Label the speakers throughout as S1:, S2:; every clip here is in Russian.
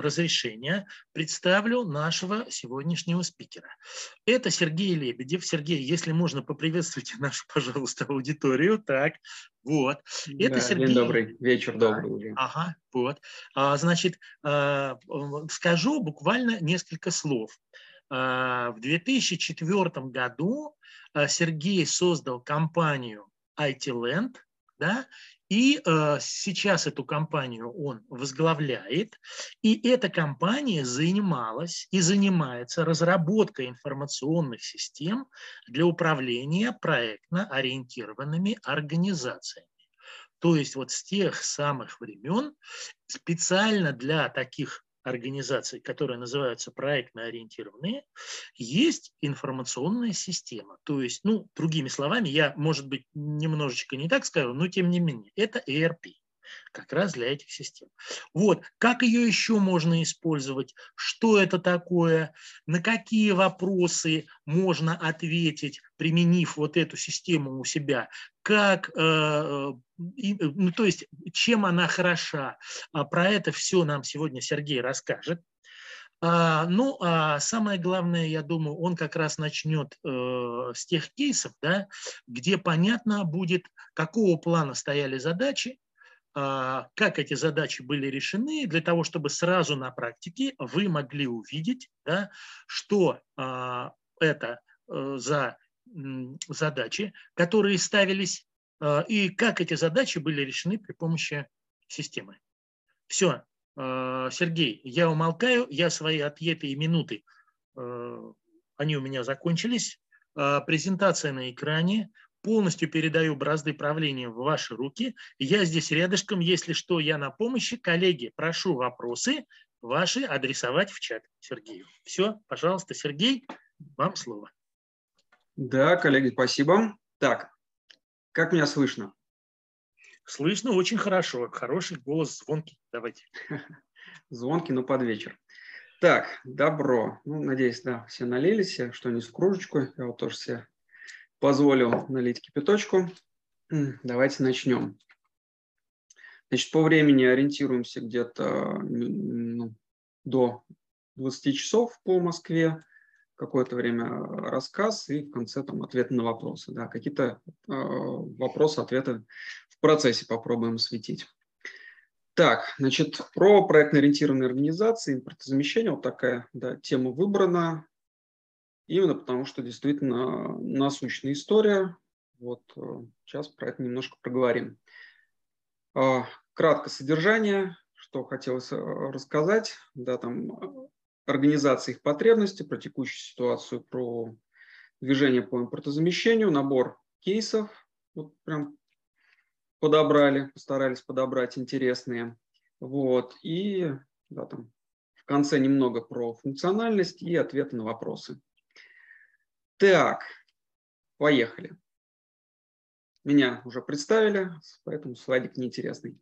S1: разрешения представлю нашего сегодняшнего спикера. Это Сергей Лебедев. Сергей, если можно, поприветствуйте нашу, пожалуйста, аудиторию. Так, вот. Это
S2: да,
S1: Сергей.
S2: День добрый, вечер добрый уже.
S1: Ага, вот. А, значит, а, скажу буквально несколько слов. А, в 2004 году а, Сергей создал компанию IT-Land, да, и э, сейчас эту компанию он возглавляет, и эта компания занималась и занимается разработкой информационных систем для управления проектно ориентированными организациями. То есть вот с тех самых времен специально для таких организаций, которые называются проектно ориентированные, есть информационная система. То есть, ну, другими словами, я, может быть, немножечко не так скажу, но тем не менее, это ERP как раз для этих систем. Вот, как ее еще можно использовать, что это такое, на какие вопросы можно ответить, применив вот эту систему у себя, как, э, э ну, то есть, чем она хороша. А про это все нам сегодня Сергей расскажет. А, ну, а самое главное, я думаю, он как раз начнет э, с тех кейсов, да, где понятно будет, какого плана стояли задачи, как эти задачи были решены, для того, чтобы сразу на практике вы могли увидеть, да, что а, это а, за задачи, которые ставились, а, и как эти задачи были решены при помощи системы. Все, а, Сергей, я умолкаю, я свои отъеты и минуты, а, они у меня закончились. Презентация на экране полностью передаю бразды правления в ваши руки. Я здесь рядышком, если что, я на помощи. Коллеги, прошу вопросы ваши адресовать в чат Сергею. Все, пожалуйста, Сергей, вам слово.
S2: Да, коллеги, спасибо. Так, как меня слышно?
S1: Слышно очень хорошо. Хороший голос, звонкий. Давайте.
S2: Звонкий, но под вечер. Так, добро. Ну, надеюсь, да, все налились, что не с кружечку. Я вот тоже все позволил налить кипяточку. Давайте начнем. Значит, по времени ориентируемся где-то ну, до 20 часов по Москве. Какое-то время рассказ и в конце там ответы на вопросы. Да, какие-то э, вопросы, ответы в процессе попробуем осветить. Так, значит, про проектно-ориентированные организации, импортозамещение, вот такая да, тема выбрана. Именно потому, что действительно насущная история. Вот э, сейчас про это немножко проговорим. А, кратко содержание, что хотелось э, рассказать. Да, там э, организация их потребностей, про текущую ситуацию, про движение по импортозамещению, набор кейсов, вот прям подобрали, постарались подобрать интересные. Вот, и да, там, в конце немного про функциональность и ответы на вопросы. Так, поехали. Меня уже представили, поэтому слайдик неинтересный.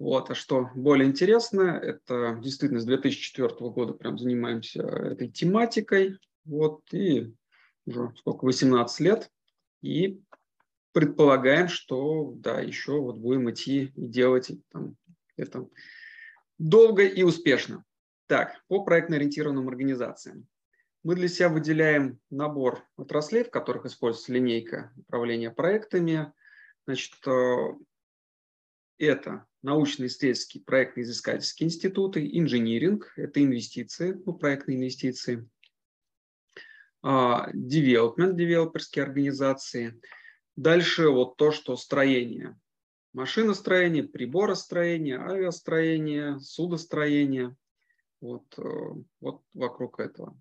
S2: Вот. А что более интересно, это действительно с 2004 года прям занимаемся этой тематикой. Вот, и уже сколько, 18 лет. И предполагаем, что да, еще вот будем идти и делать там, это долго и успешно. Так, по проектно-ориентированным организациям мы для себя выделяем набор отраслей, в которых используется линейка управления проектами. Значит, э, это научно-исследовательские проектно-изыскательские институты, инжиниринг, это инвестиции, ну, проектные инвестиции, development, девелоперские организации. Дальше вот то, что строение, машиностроение, приборостроение, авиастроение, судостроение, вот, э, вот вокруг этого.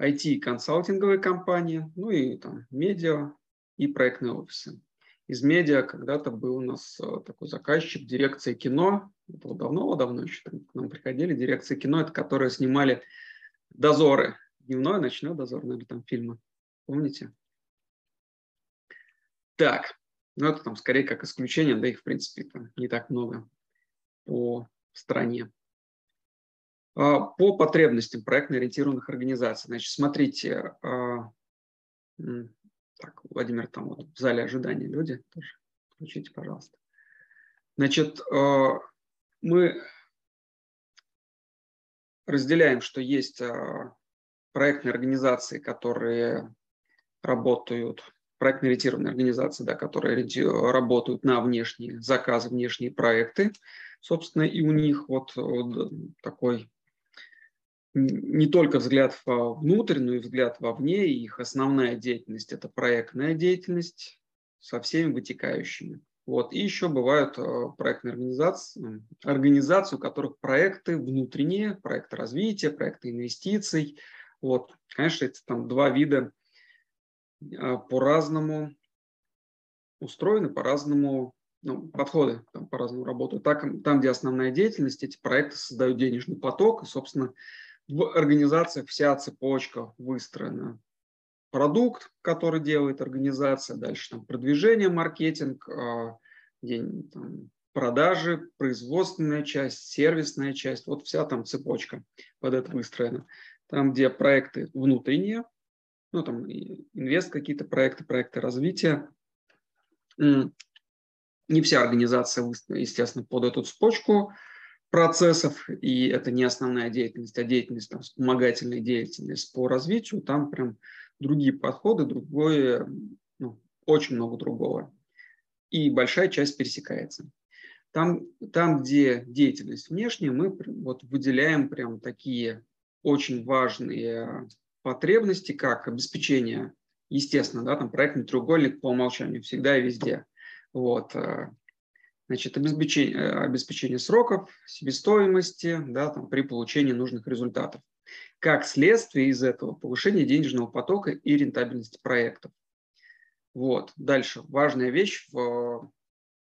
S2: IT-консалтинговые компании, ну и там медиа и проектные офисы. Из медиа когда-то был у нас э, такой заказчик, дирекция кино. Это давно-давно еще к нам приходили. Дирекция кино, это которые снимали дозоры. Дневной, ночной дозор, наверное, там фильмы. Помните? Так, ну это там скорее как исключение, да их в принципе там не так много по стране. А, по потребностям проектно-ориентированных организаций. Значит, смотрите, а, так, Владимир, там вот в зале ожидания люди тоже. Включите, пожалуйста. Значит, а, мы разделяем, что есть проектные организации, которые работают, проектно-ориентированные организации, да, которые работают на внешние заказы, внешние проекты. Собственно, и у них вот, вот такой не только взгляд вовнутрь, но и взгляд вовне. И их основная деятельность – это проектная деятельность со всеми вытекающими. Вот. И еще бывают э, проектные организации, организации, у которых проекты внутренние, проекты развития, проекты инвестиций. Вот. Конечно, это там два вида э, по-разному устроены, по-разному ну, подходы там по-разному работают. Так, там, где основная деятельность, эти проекты создают денежный поток, и, собственно, в организациях вся цепочка выстроена. Продукт, который делает организация, дальше там продвижение, маркетинг, а, там, продажи, производственная часть, сервисная часть, вот вся там цепочка под это выстроена. Там, где проекты внутренние, ну там инвест какие-то проекты, проекты развития, не вся организация, естественно, под эту цепочку процессов, и это не основная деятельность, а деятельность, там, вспомогательная деятельность по развитию, там прям другие подходы, другое, ну, очень много другого. И большая часть пересекается. Там, там, где деятельность внешняя, мы вот выделяем прям такие очень важные потребности, как обеспечение, естественно, да, там проектный треугольник по умолчанию всегда и везде. Вот, э, значит, обеспечение, обеспечение сроков, себестоимости да, там, при получении нужных результатов как следствие из этого повышение денежного потока и рентабельности проектов. Вот. Дальше важная вещь в,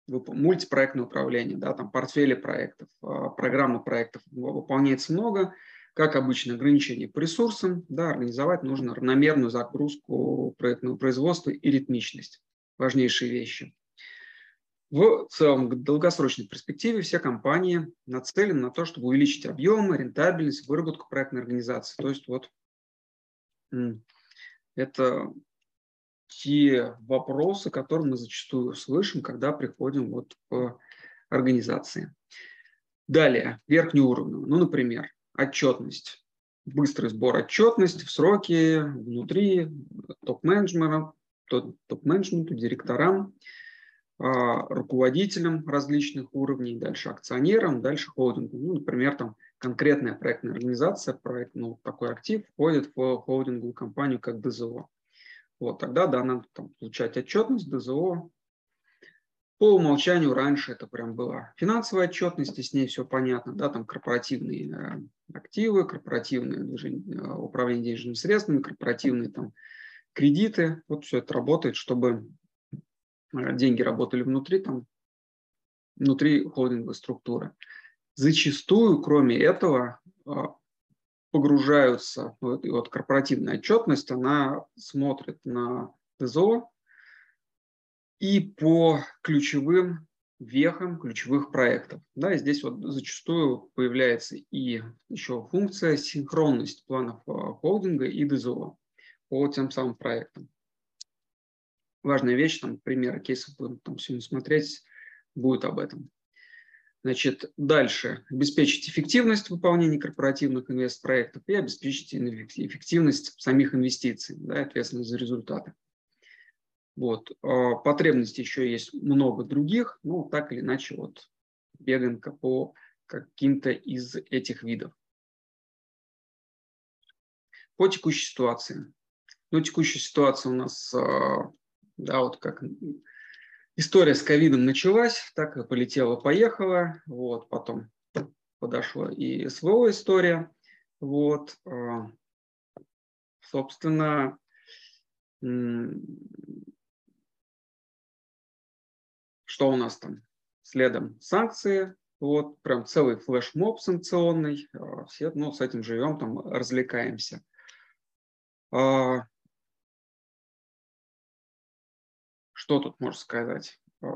S2: в мультипроектное управление, да, там портфели проектов, а, программы проектов выполняется много. Как обычно, ограничение по ресурсам, да, организовать нужно равномерную загрузку проектного производства и ритмичность. Важнейшие вещи. В целом, в долгосрочной перспективе все компании нацелены на то, чтобы увеличить объемы, рентабельность, выработку проектной организации. То есть вот это те вопросы, которые мы зачастую слышим, когда приходим вот к организации. Далее, верхний уровень. Ну, например, отчетность. Быстрый сбор отчетности в сроки внутри топ-менеджмента, топ-менеджменту, директорам – а, руководителям различных уровней, дальше акционерам, дальше холдингу. Ну, например, там конкретная проектная организация, проект, ну, такой актив входит в холдинговую компанию как ДЗО. Вот, тогда, да, надо там, получать отчетность ДЗО. По умолчанию раньше это прям была финансовая отчетность, и с ней все понятно, да, там корпоративные э, активы, корпоративное движение, э, управление денежными средствами, корпоративные там кредиты, вот все это работает, чтобы деньги работали внутри, там, внутри холдинговой структуры. Зачастую, кроме этого, э, погружаются, вот, и вот корпоративная отчетность, она смотрит на ТЗО и по ключевым вехам ключевых проектов. Да, и здесь вот зачастую появляется и еще функция синхронность планов э, холдинга и ДЗО по тем самым проектам важная вещь, там примеры кейсов будем там сегодня смотреть, будет об этом. Значит, дальше обеспечить эффективность выполнения корпоративных инвестпроектов и обеспечить эффективность самих инвестиций, да, ответственность за результаты. Вот. А потребностей еще есть много других, но так или иначе вот бегаем по каким-то из этих видов. По текущей ситуации. Ну, текущая ситуация у нас а, да, вот как история с ковидом началась, так и полетела-поехала. Вот, потом подошла и СВО история. Вот, а, собственно, что у нас там? Следом санкции, вот, прям целый флешмоб санкционный. А, все, ну, с этим живем, там, развлекаемся. А, Что тут можно сказать? Э,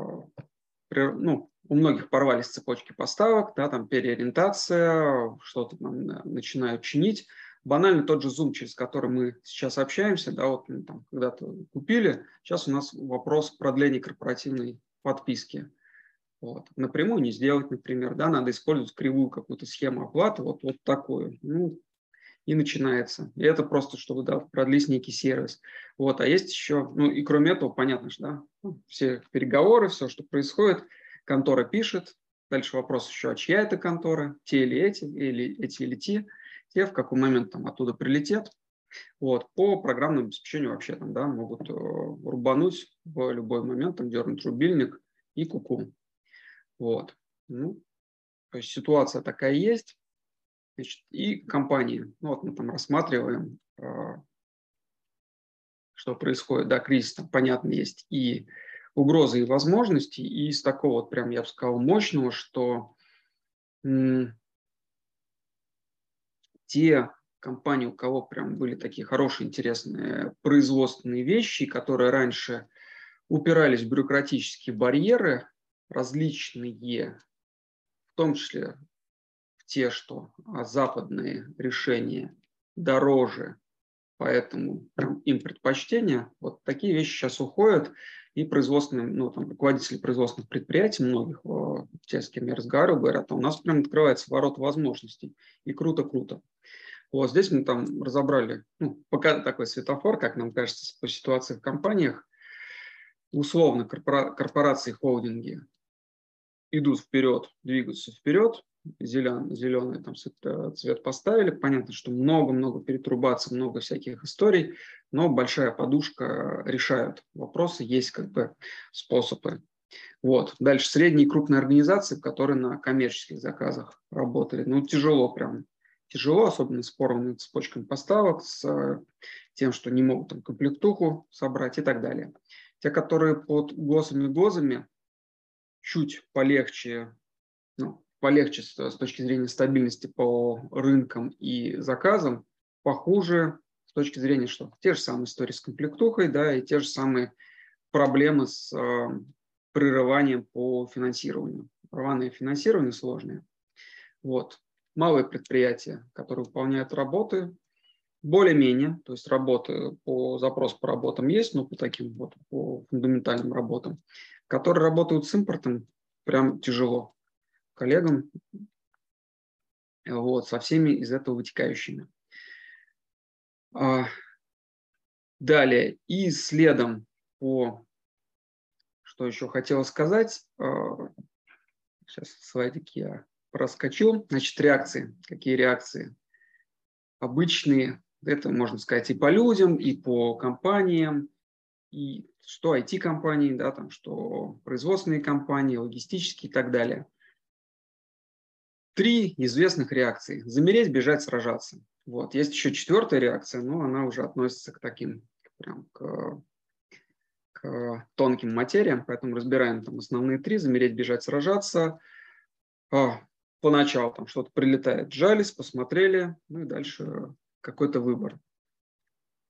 S2: ну, у многих порвались цепочки поставок, да, там переориентация, что-то там начинают чинить. Банально тот же Zoom, через который мы сейчас общаемся, да, вот мы там когда-то купили, сейчас у нас вопрос продления корпоративной подписки. Вот. Напрямую не сделать, например, да, надо использовать кривую какую-то схему оплаты, вот, вот такую. Ну, и начинается. И это просто, чтобы да, продлить некий сервис. Вот. А есть еще, ну и кроме этого, понятно же, да, ну, все переговоры, все, что происходит, контора пишет, дальше вопрос еще, а чья это контора, те или эти, или эти или те, те в какой момент там оттуда прилетят. Вот. По программному обеспечению вообще там, да, могут э, рубануть в любой момент, там, дернуть рубильник и куку. Вот. Ну, то есть ситуация такая есть. Значит, и компании. Ну, вот мы там рассматриваем, а, что происходит. Да, кризис там, понятно, есть и угрозы, и возможности. И из такого вот прям, я бы сказал, мощного, что те компании, у кого прям были такие хорошие, интересные производственные вещи, которые раньше упирались в бюрократические барьеры, различные, в том числе те, что а, западные решения дороже, поэтому прям им предпочтение. Вот такие вещи сейчас уходят, и производственные, ну, там, руководители производственных предприятий, многих, те, с кем я разговаривал, говорят, «А у нас прям открывается ворот возможностей, и круто-круто. Вот здесь мы там разобрали, ну, пока такой светофор, как нам кажется, по ситуации в компаниях, условно корпора- корпорации, холдинги идут вперед, двигаются вперед, зелен, зеленый там э, цвет поставили. Понятно, что много-много перетрубаций, много всяких историй, но большая подушка решает вопросы, есть как бы способы. Вот. Дальше средние и крупные организации, которые на коммерческих заказах работали. Ну, тяжело прям. Тяжело, особенно с порванными цепочками поставок, с э, тем, что не могут там комплектуху собрать и так далее. Те, которые под ГОСами и ГОЗами, чуть полегче, ну, полегче с, с точки зрения стабильности по рынкам и заказам, похуже с точки зрения, что те же самые истории с комплектухой, да, и те же самые проблемы с э, прерыванием по финансированию. Рваное финансирование сложное. Вот. Малые предприятия, которые выполняют работы, более-менее, то есть работы по запросу по работам есть, но по таким вот, по фундаментальным работам, которые работают с импортом, прям тяжело коллегам, вот, со всеми из этого вытекающими. А, далее, и следом по, что еще хотела сказать, а, сейчас слайдик я проскочил, значит, реакции, какие реакции? Обычные, это можно сказать и по людям, и по компаниям, и что IT-компании, да, там, что производственные компании, логистические и так далее. Три известных реакции. Замереть, бежать, сражаться. Вот. Есть еще четвертая реакция, но она уже относится к таким, прям к, к тонким материям, поэтому разбираем там основные три. Замереть, бежать, сражаться. А, поначалу там что-то прилетает, жались, посмотрели, ну и дальше какой-то выбор.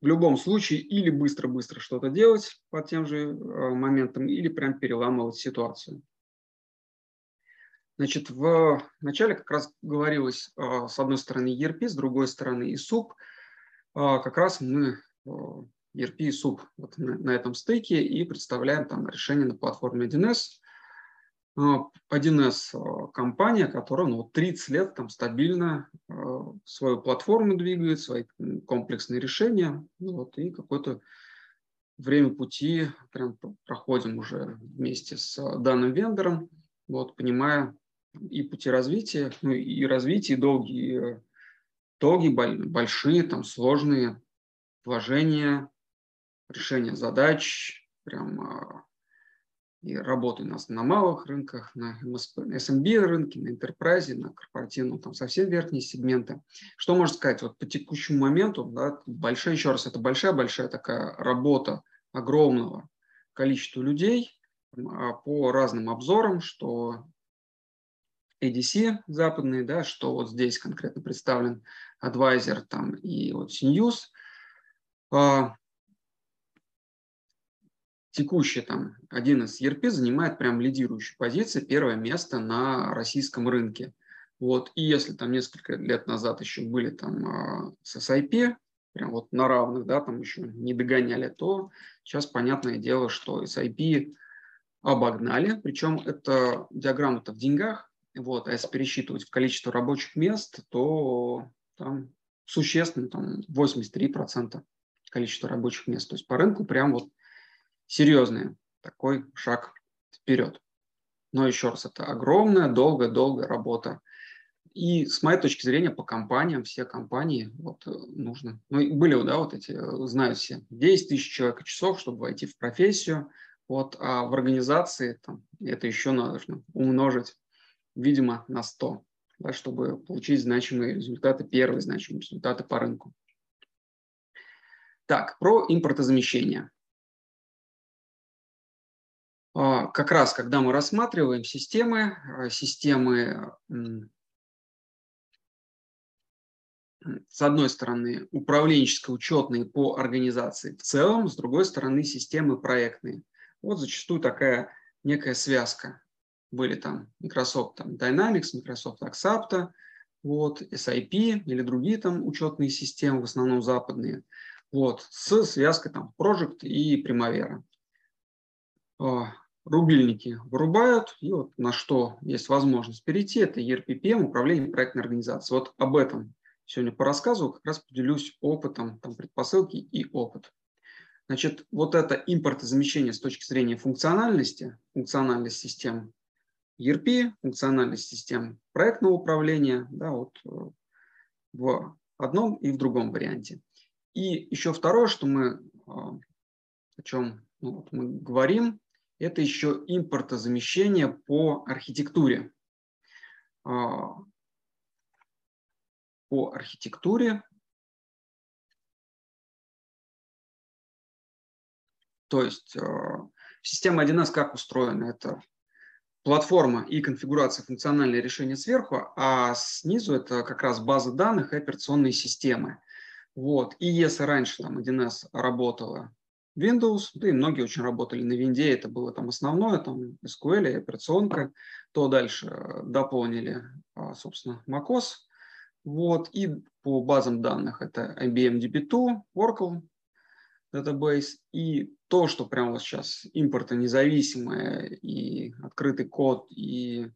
S2: В любом случае или быстро-быстро что-то делать по тем же э, моментам, или прям переламывать ситуацию. Значит, в начале как раз говорилось э, с одной стороны ERP, с другой стороны СУП. Э, как раз мы ERP и СУП вот на этом стыке и представляем там решение на платформе 1С. 1С а, компания, которая ну, 30 лет там стабильно а, свою платформу двигает, свои комплексные решения, ну, вот, и какое-то время пути прям проходим уже вместе с данным вендором, вот, понимая и пути развития, ну и развитие, долгие, долгие, большие, там, сложные вложения, решения задач, прям а, и работаю у нас на малых рынках, на SMB рынке, на enterprise, на корпоративном, там совсем верхние сегменты. Что можно сказать вот по текущему моменту? Да, большая, еще раз, это большая-большая такая работа огромного количества людей а, по разным обзорам, что ADC западные, да, что вот здесь конкретно представлен Advisor там, и вот CNews. А, текущий там один из ERP занимает прям лидирующую позицию, первое место на российском рынке. Вот. И если там несколько лет назад еще были там а, с SIP, прям вот на равных, да, там еще не догоняли, то сейчас понятное дело, что SIP обогнали, причем это диаграмма-то в деньгах, вот, а если пересчитывать в количество рабочих мест, то там существенно, там 83% количества рабочих мест. То есть по рынку прям вот серьезный такой шаг вперед. Но еще раз, это огромная, долгая-долгая работа. И с моей точки зрения по компаниям, все компании вот э, нужно. Ну, были, да, вот эти, э, знают все, 10 тысяч человек часов, чтобы войти в профессию. Вот, а в организации там, это еще нужно умножить, видимо, на 100, да, чтобы получить значимые результаты, первые значимые результаты по рынку. Так, про импортозамещение. А, как раз, когда мы рассматриваем системы, а, системы, с одной стороны, управленческие, учетные по организации в целом, с другой стороны, системы проектные. Вот зачастую такая некая связка. Были там Microsoft там, Dynamics, Microsoft Axapta, вот, SIP или другие там учетные системы, в основном западные, вот, с связкой там Project и Primavera. А, рубильники вырубают, и вот на что есть возможность перейти, это ERPPM, управление проектной организацией. Вот об этом сегодня порассказываю, как раз поделюсь опытом, там предпосылки и опыт. Значит, вот это импортозамещение с точки зрения функциональности, функциональность систем ERP, функциональность систем проектного управления, да, вот э, в одном и в другом варианте. И еще второе, что мы, э, о чем ну, вот мы говорим, это еще импортозамещение по архитектуре. А, по архитектуре. То есть система 1С как устроена? Это платформа и конфигурация функциональные решения сверху, а снизу это как раз база данных и операционные системы. Вот. И если раньше там 1С работала Windows, да и многие очень работали на Винде, это было там основное, там SQL и операционка, то дальше э, дополнили, а, собственно, macOS, вот, и по базам данных это IBM DB2, Oracle Database, и то, что прямо вот сейчас импортонезависимое и открытый код, и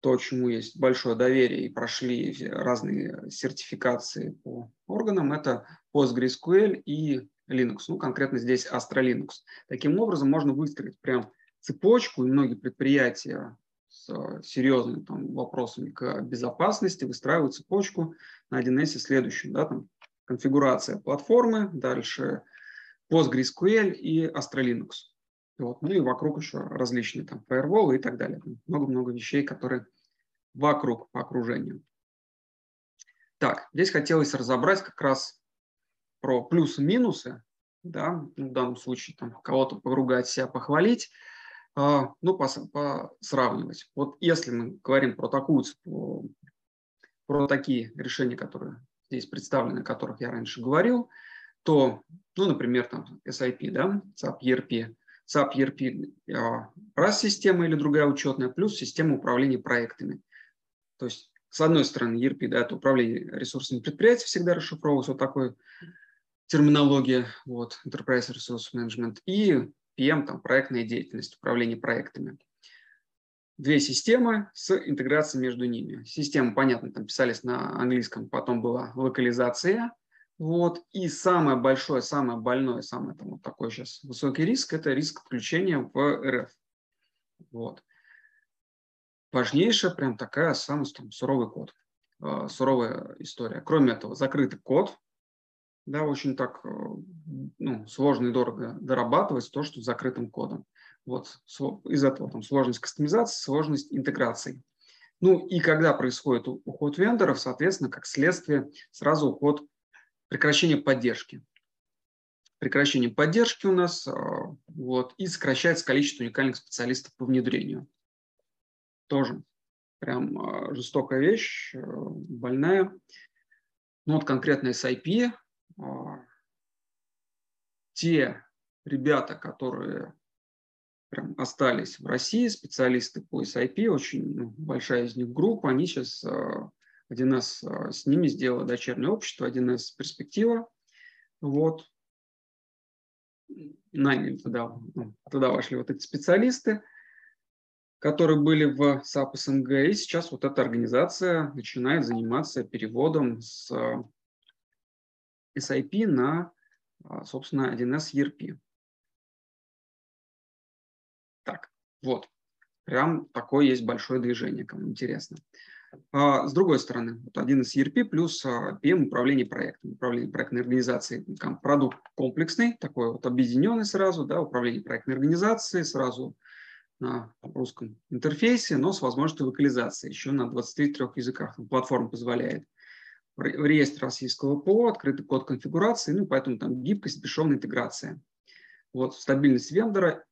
S2: то, чему есть большое доверие и прошли разные сертификации по органам, это PostgreSQL и Linux, ну конкретно здесь Astra Linux. Таким образом можно выстроить прям цепочку, и многие предприятия с серьезными там, вопросами к безопасности выстраивают цепочку на 1С следующую. Да, там, конфигурация платформы, дальше PostgreSQL и Astra Linux. Вот. Ну и вокруг еще различные там фаерволы и так далее. Много-много вещей, которые вокруг по окружению. Так, здесь хотелось разобрать как раз про плюсы-минусы, да, ну, в данном случае там кого-то поругать, себя похвалить, э, ну, по, по. Вот если мы говорим про такую, про, про такие решения, которые здесь представлены, о которых я раньше говорил, то, ну, например, там SIP, да, SAP ERP, SAP ERP э, раз система или другая учетная, плюс система управления проектами. То есть, с одной стороны, ERP, да, это управление ресурсами предприятия всегда расшифровывается вот такой терминология, вот, Enterprise Resource Management, и PM, там, проектная деятельность, управление проектами. Две системы с интеграцией между ними. Системы, понятно, там писались на английском, потом была локализация, вот, и самое большое, самое больное, самый там, вот такой сейчас высокий риск – это риск включения в РФ. Вот. Важнейшая прям такая самая там, суровый код, э, суровая история. Кроме этого, закрытый код, да, очень так э, ну, сложно и дорого дорабатывать то, что с закрытым кодом. Вот из этого там сложность кастомизации, сложность интеграции. Ну и когда происходит уход вендоров, соответственно, как следствие, сразу уход прекращение поддержки. Прекращение поддержки у нас э, вот, и сокращается количество уникальных специалистов по внедрению. Тоже прям э, жестокая вещь, больная. Ну вот конкретно SIP, те ребята, которые прям остались в России, специалисты по SIP, очень ну, большая из них группа, они сейчас 1С а, а, с ними сделала дочернее общество, 1С перспектива. Вот. наняли туда, ну, туда вошли вот эти специалисты, которые были в SAP СНГ, и сейчас вот эта организация начинает заниматься переводом с SAP на, а, собственно, 1С ERP. Так, вот. Прям такое есть большое движение, кому интересно. А, с другой стороны, вот 1С ERP плюс PM а, управление проектом, управление проектной организацией. Продукт комплексный, такой вот объединенный сразу, да, управление проектной организацией сразу на русском интерфейсе, но с возможностью локализации еще на 23 языках. Платформа позволяет реестр российского ПО, открытый код конфигурации, ну, поэтому там гибкость, бесшовная интеграция. Вот стабильность вендора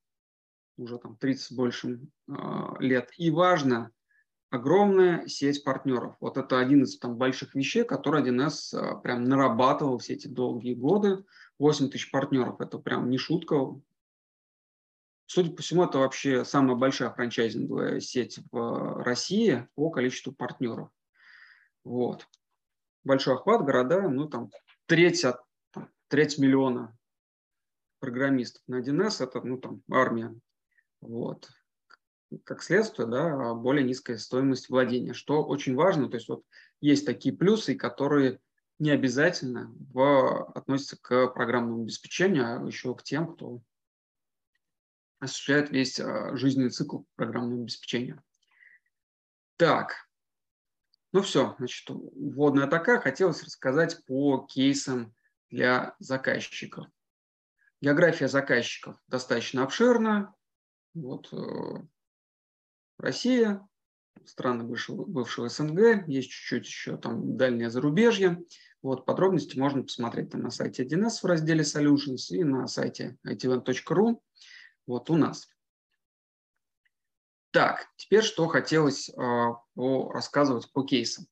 S2: уже там 30 с большим э, лет. И важно, огромная сеть партнеров. Вот это один из там больших вещей, который 1С э, прям нарабатывал все эти долгие годы. 8 тысяч партнеров, это прям не шутка. Судя по всему, это вообще самая большая франчайзинговая сеть в России по количеству партнеров. Вот. Большой охват, города, ну там треть, от, там, треть миллиона программистов на 1С, это ну там армия вот. Как следствие, да, более низкая стоимость владения, что очень важно. То есть вот есть такие плюсы, которые не обязательно в, относятся к программному обеспечению, а еще к тем, кто осуществляет весь а, жизненный цикл программного обеспечения. Так, ну все, значит, вводная такая. Хотелось рассказать по кейсам для заказчиков. География заказчиков достаточно обширна. Вот э, Россия, страны бывшего, бывшего СНГ, есть чуть-чуть еще там дальнее зарубежье. Вот подробности можно посмотреть там на сайте 1С в разделе Solutions и на сайте itevent.ru. Вот у нас. Так, теперь что хотелось э, рассказывать по кейсам.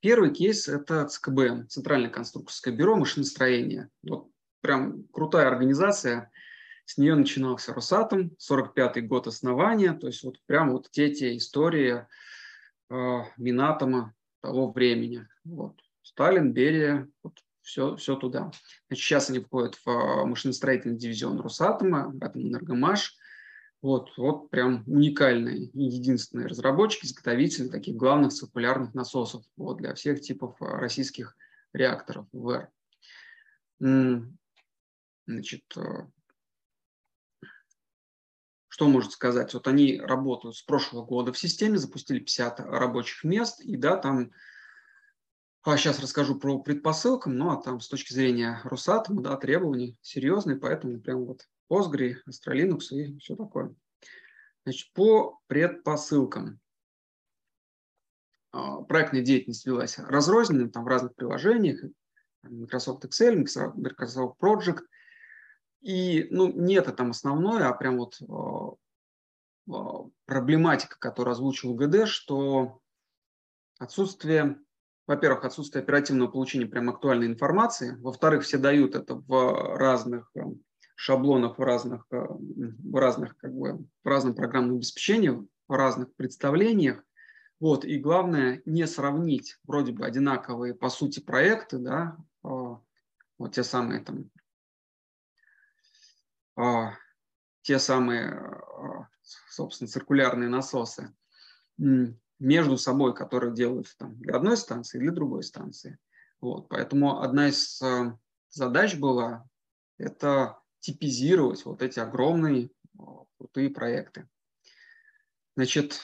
S2: Первый кейс – это ЦКБ, Центральное конструкторское бюро машиностроения. Вот прям крутая организация – с нее начинался Росатом, 45-й год основания, то есть вот прям вот те, те истории э, Минатома того времени. Вот. Сталин, Берия, вот все, все туда. Значит, сейчас они входят в э, машиностроительный дивизион Росатома, Атомэнергомаш. Вот, вот прям уникальные единственные разработчики, изготовители таких главных циркулярных насосов вот, для всех типов э, российских реакторов ВР. Значит, э, что может сказать? Вот они работают с прошлого года в системе, запустили 50 рабочих мест, и да, там, а сейчас расскажу про предпосылкам, ну а там с точки зрения Росатома, да, требования серьезные, поэтому прям вот Postgre, Astra и все такое. Значит, по предпосылкам. А, проектная деятельность велась разрозненно, там в разных приложениях, Microsoft Excel, Microsoft Project – и ну, не это там основное, а прям вот э, проблематика, которую озвучил ГД, что отсутствие, во-первых, отсутствие оперативного получения прям актуальной информации, во-вторых, все дают это в разных э, шаблонах, в разных, э, в разных как бы, в разном программном обеспечении, в разных представлениях. Вот, и главное, не сравнить вроде бы одинаковые по сути проекты, да, вот те самые там а, те самые, а, собственно, циркулярные насосы между собой, которые делают там, для одной станции, для другой станции. Вот, поэтому одна из а, задач была это типизировать вот эти огромные крутые проекты. Значит,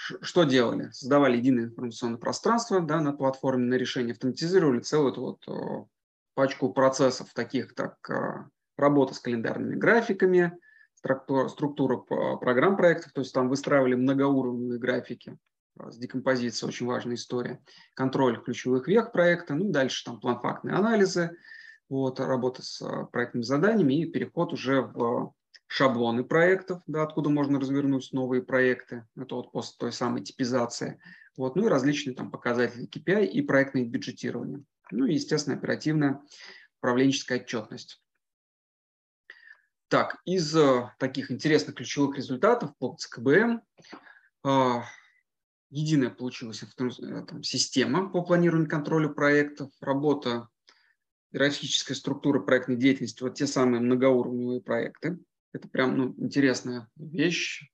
S2: что делали? Создавали единое информационное пространство да, на платформе на решение, автоматизировали целую эту вот пачку процессов, таких как работа с календарными графиками, структура, структура программ проектов, то есть там выстраивали многоуровневые графики с декомпозицией, очень важная история, контроль ключевых вех проекта, ну дальше там план фактные анализы, вот, работа с а, проектными заданиями и переход уже в шаблоны проектов, да, откуда можно развернуть новые проекты, это вот после той самой типизации, вот, ну и различные там показатели KPI и проектное бюджетирование. Ну и, естественно, оперативная управленческая отчетность. Так, из э, таких интересных ключевых результатов по ЦКБМ э, единая получилась э, там, система по планированию контролю проектов, работа иерархическая структура проектной деятельности, вот те самые многоуровневые проекты. Это прям ну, интересная вещь.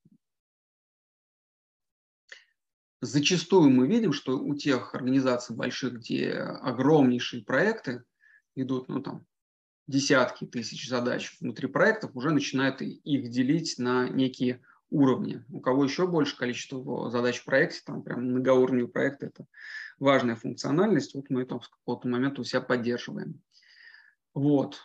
S2: Зачастую мы видим, что у тех организаций больших, где огромнейшие проекты идут, ну там, десятки тысяч задач внутри проектов, уже начинают их делить на некие уровни. У кого еще больше количество задач в проекте, там прям многоуровневый проект, это важная функциональность, вот мы это с какого-то момента у себя поддерживаем. Вот,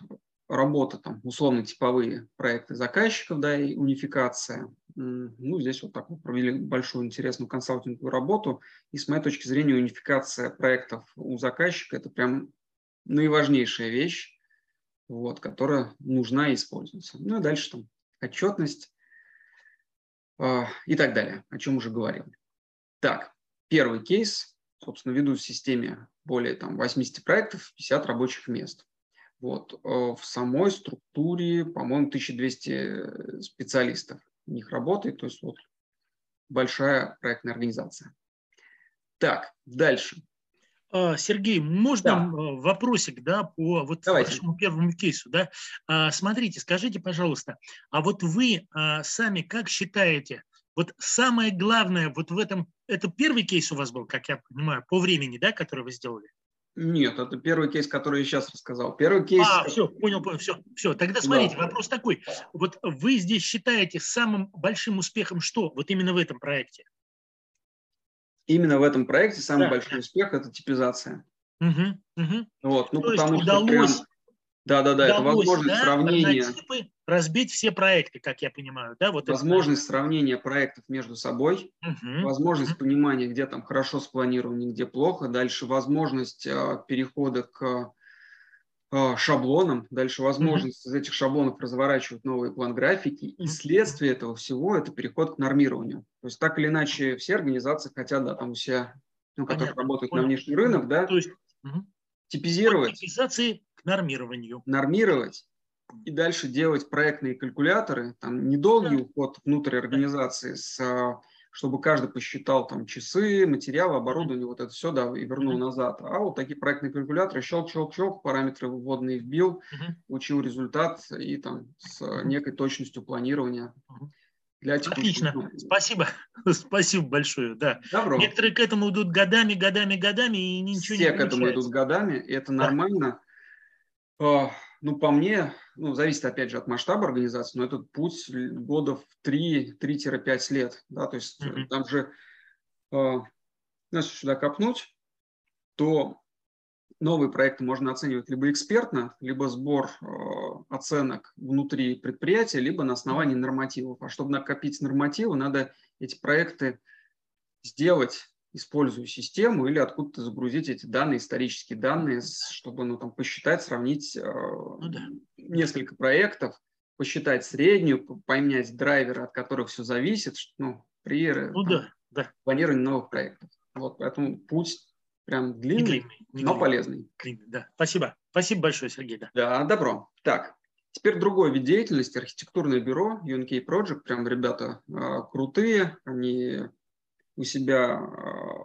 S2: работа там, условно-типовые проекты заказчиков, да, и унификация. Ну, здесь вот так мы провели большую интересную консалтинговую работу, и с моей точки зрения унификация проектов у заказчика – это прям наиважнейшая вещь, вот, которая нужна и используется. Ну и дальше там отчетность э, и так далее, о чем уже говорил. Так, первый кейс, собственно, веду в системе более там, 80 проектов, 50 рабочих мест. Вот, э, в самой структуре, по-моему, 1200 специалистов у них работает, то есть вот большая проектная организация. Так, дальше.
S1: А, Сергей, можно да. Э, вопросик, да, по вот Давайте. вашему первому кейсу, да? А, смотрите, скажите, пожалуйста, а вот вы а, сами как считаете, вот самое главное вот в этом, это первый кейс у вас был, как я понимаю, по времени, да, который вы сделали?
S2: Нет, это первый кейс, который я сейчас рассказал. Первый кейс.
S1: А, все, понял, понял, все, все. Тогда смотрите, да. вопрос такой. Вот вы здесь считаете самым большим успехом что? Вот именно в этом проекте?
S2: Именно в этом проекте самый да. большой успех – это типизация. Угу, угу. Вот, ну, То потому есть что удалось, прям, да, да, да, это возможность да, сравнения.
S1: разбить все проекты, как я понимаю, да, вот
S2: возможность это, сравнения проектов между собой, угу, возможность угу. понимания, где там хорошо спланировано, где плохо, дальше возможность э, перехода к шаблонам, дальше возможность mm-hmm. из этих шаблонов разворачивать новый план графики, и следствие этого всего – это переход к нормированию. То есть так или иначе все организации хотят, да, там все, ну, которые работают Понял. на внешний рынок, да, То есть, угу. типизировать.
S1: Типизации к нормированию.
S2: Нормировать и дальше делать проектные калькуляторы, там недолгий да. уход внутрь организации с а, чтобы каждый посчитал там часы, материалы, оборудование, вот это все, да, и вернул назад. А вот такие проектные калькуляторы, щелк-щелк-щелк, параметры вводные вбил, получил результат и там с некой точностью планирования.
S1: Для Отлично, спасибо, спасибо большое, да. Добро. Некоторые к этому идут годами, годами, годами и ничего
S2: Все
S1: не
S2: Все к этому идут годами, и это да. нормально. Ну, по мне, ну, зависит, опять же, от масштаба организации, но этот путь годов 3-5 лет, да, то есть mm-hmm. там же, э, если сюда копнуть, то новые проекты можно оценивать либо экспертно, либо сбор э, оценок внутри предприятия, либо на основании нормативов. А чтобы накопить нормативы, надо эти проекты сделать использую систему или откуда-то загрузить эти данные, исторические данные, чтобы ну, там, посчитать, сравнить э, ну, да. несколько проектов, посчитать среднюю, поменять драйверы, от которых все зависит ну, при э, ну, там, да, да. планировании новых проектов. Вот, поэтому путь прям длинный, не длинный не но длинный. полезный.
S1: Длинный, да. Спасибо. Спасибо большое, Сергей. Да.
S2: да, добро. Так, теперь другой вид деятельности, архитектурное бюро, UNK Project, прям ребята э, крутые, они у себя э,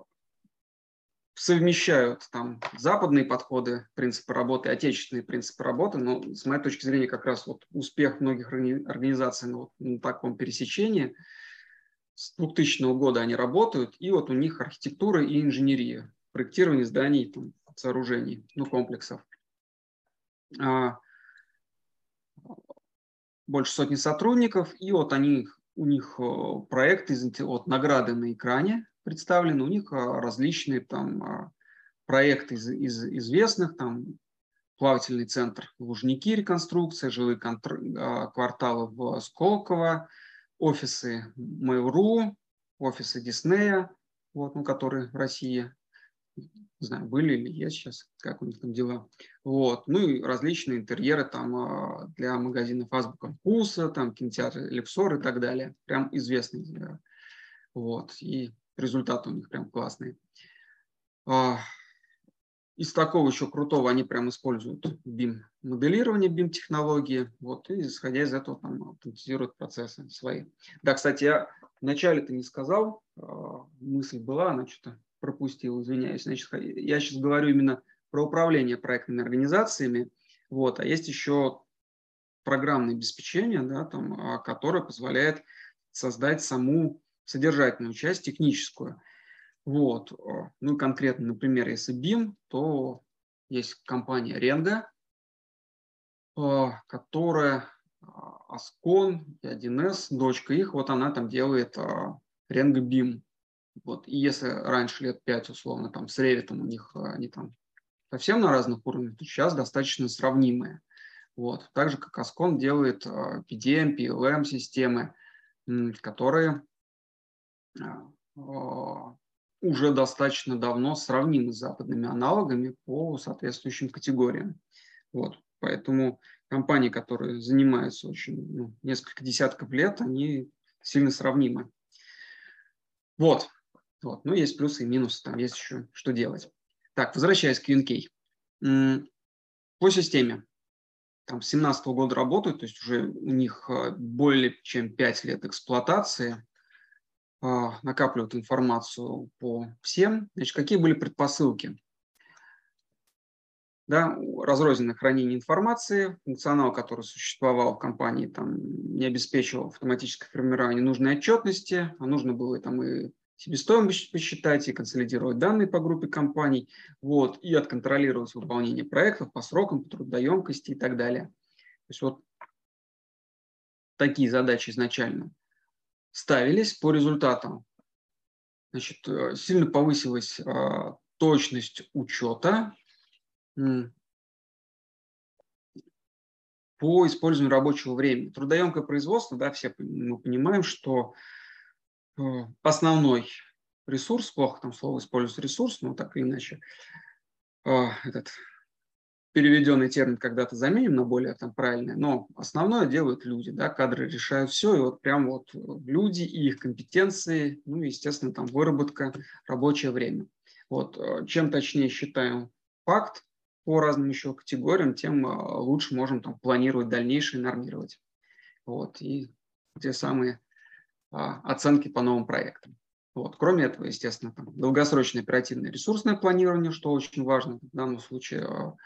S2: совмещают там западные подходы, принципы работы, отечественные принципы работы, но с моей точки зрения как раз вот успех многих организаций на, вот, на таком пересечении с 2000 года они работают, и вот у них архитектура и инженерия, проектирование зданий, там, сооружений, ну, комплексов. А, больше сотни сотрудников, и вот они у них э, проекты, вот награды на экране представлены, у них э, различные там э, проекты из, из известных, там плавательный центр Лужники, реконструкция, жилые кварталы в Сколково, офисы Mail.ru, офисы Диснея, вот, ну, которые в России не знаю, были или есть сейчас, как у них там дела. Вот. Ну и различные интерьеры там а, для магазинов Азбука Вкуса, там кинотеатры Лепсор и так далее. Прям известные. Вот. И результаты у них прям классные. А, из такого еще крутого они прям используют BIM моделирование, BIM технологии, вот, и исходя из этого там автоматизируют процессы свои. Да, кстати, я вначале ты не сказал, а, мысль была, она что-то пропустил, извиняюсь. Значит, я сейчас говорю именно про управление проектными организациями. Вот, а есть еще программное обеспечение, да, там, а, которое позволяет создать саму содержательную часть, техническую. Вот. Ну, конкретно, например, если BIM, то есть компания Renga, а, которая Ascon и 1С, дочка их, вот она там делает Renga BIM. Вот. И если раньше лет 5, условно, там с Revit у них они там совсем на разных уровнях, то сейчас достаточно сравнимые. Вот. Так же, как Ascon делает PDM, PLM системы, которые а, а, уже достаточно давно сравнимы с западными аналогами по соответствующим категориям. Вот. Поэтому компании, которые занимаются очень ну, несколько десятков лет, они сильно сравнимы. Вот. Вот. Ну, есть плюсы и минусы, там есть еще что делать. Так, возвращаясь к UNK. По системе там с 17 года работают, то есть уже у них а, более чем 5 лет эксплуатации, а, накапливают информацию по всем. Значит, какие были предпосылки? Да, разрозненное хранение информации, функционал, который существовал в компании, там, не обеспечивал автоматическое формирование нужной отчетности, а нужно было там и себестоимость посчитать, и консолидировать данные по группе компаний, вот, и отконтролировать выполнение проектов по срокам, по трудоемкости и так далее. То есть вот такие задачи изначально ставились по результатам. Значит, э, сильно повысилась а, точность учета по использованию рабочего времени. Трудоемкое производство, да, все мы понимаем, что основной ресурс, плохо там слово используется ресурс, но так или иначе, э, этот переведенный термин когда-то заменим на более там правильный, но основное делают люди, да, кадры решают все, и вот прям вот люди и их компетенции, ну, естественно, там выработка, рабочее время. Вот, э, чем точнее считаем факт по разным еще категориям, тем лучше можем там планировать дальнейшее, нормировать. Вот, и те самые оценки по новым проектам. Вот. Кроме этого, естественно, там, долгосрочное оперативное ресурсное планирование, что очень важно в данном случае, а,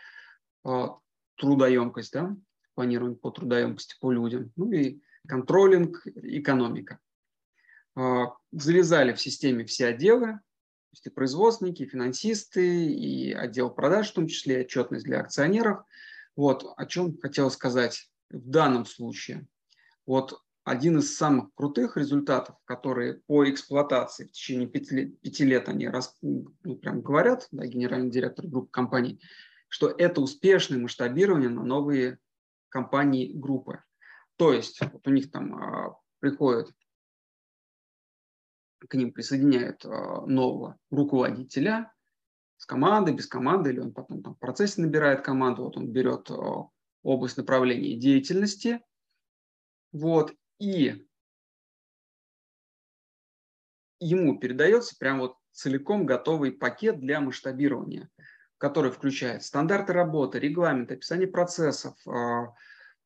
S2: а, трудоемкость, да, планирование по трудоемкости по людям, ну и контролинг, экономика. Завязали в системе все отделы, то есть и производственники, и финансисты, и отдел продаж, в том числе и отчетность для акционеров. Вот о чем хотел сказать в данном случае. Вот один из самых крутых результатов, которые по эксплуатации в течение пяти лет, пяти лет они раз, ну, прям говорят, да, генеральный директор группы компаний, что это успешное масштабирование на новые компании группы. То есть вот у них там а, приходят, к ним присоединяют а, нового руководителя с командой, без команды, или он потом там в процессе набирает команду, вот он берет а, область направления деятельности, вот, и ему передается прям вот целиком готовый пакет для масштабирования, который включает стандарты работы, регламент, описание процессов, а,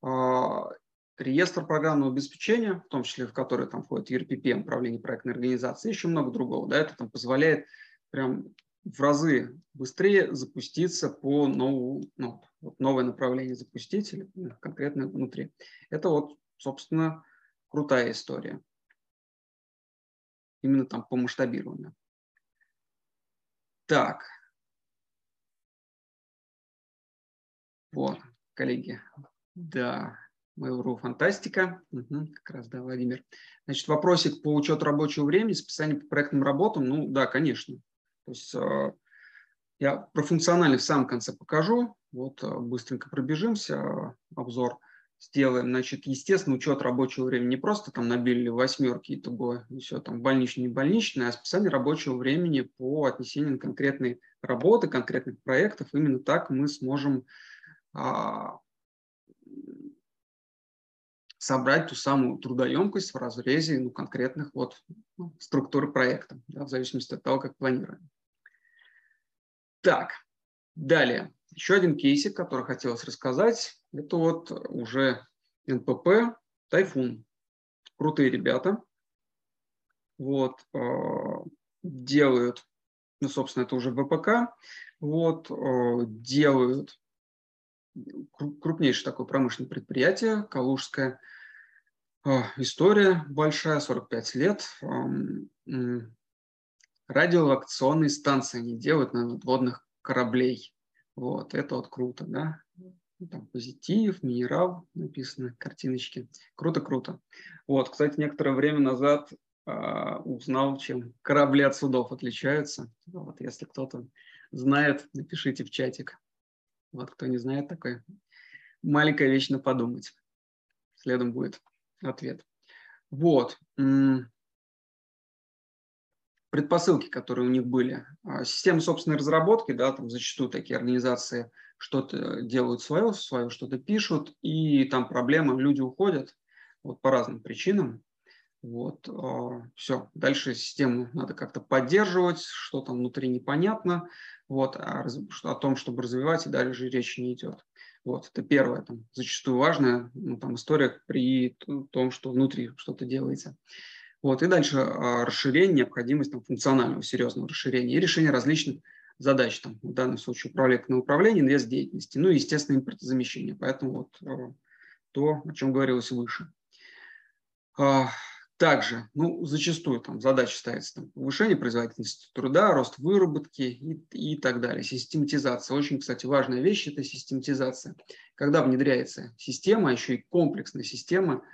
S2: а, реестр программного обеспечения, в том числе в который там входит ERPP, управление проектной организации, еще много другого. Да, это там позволяет прям в разы быстрее запуститься по новому, ну, вот новое направление запустить или ну, конкретно внутри. Это вот, собственно, крутая история. Именно там по масштабированию. Так. Вот, коллеги. Да, Mail.ru фантастика. Угу, как раз, да, Владимир. Значит, вопросик по учету рабочего времени, списанию по проектным работам. Ну, да, конечно. То есть э, я про функциональность в самом конце покажу. Вот э, быстренько пробежимся, э, обзор сделаем, значит, естественно, учет рабочего времени. Не просто там набили восьмерки и того, и все там больничный, не больничный, а списание рабочего времени по отнесению конкретной работы, конкретных проектов. Именно так мы сможем а, собрать ту самую трудоемкость в разрезе ну, конкретных вот, ну, структур проекта, да, в зависимости от того, как планируем. Так, далее. Еще один кейсик, который хотелось рассказать, это вот уже НПП Тайфун. Крутые ребята. Вот, э, делают ну, собственно, это уже ВПК, вот, делают крупнейшее такое промышленное предприятие, Калужское, история большая, 45 лет, радиолокационные станции они делают на надводных кораблей. Вот, это вот круто, да. Ну, там позитив, минерал написано, картиночки. Круто-круто. Вот, кстати, некоторое время назад э, узнал, чем корабли от судов отличаются. Вот, если кто-то знает, напишите в чатик. Вот, кто не знает, такой маленькая вещь на подумать. Следом будет ответ. Вот предпосылки, которые у них были. А, система собственной разработки, да, там зачастую такие организации что-то делают свое, свое что-то пишут, и там проблемы, люди уходят вот, по разным причинам. Вот, а, все, дальше систему надо как-то поддерживать, что там внутри непонятно, вот, а о том, чтобы развивать, и дальше речи не идет. Вот, это первое, там, зачастую важная ну, там, история при том, что внутри что-то делается. Вот, и дальше а, расширение, необходимость там, функционального серьезного расширения и решение различных задач, там, в данном случае управленческое управление, инвест деятельности, ну и, естественно, импортозамещение. Поэтому вот а, то, о чем говорилось выше. А, также, ну, зачастую там задача ставится там, повышение производительности труда, рост выработки и, и так далее. Систематизация. Очень, кстати, важная вещь – это систематизация. Когда внедряется система, еще и комплексная система –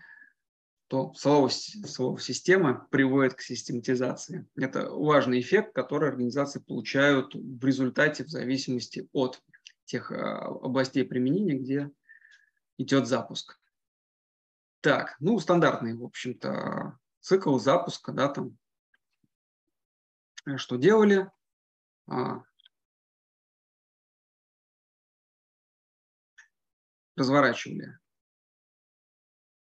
S2: то слово, «система» приводит к систематизации. Это важный эффект, который организации получают в результате в зависимости от тех а, областей применения, где идет запуск. Так, ну, стандартный, в общем-то, цикл запуска, да, там, что делали, а, разворачивали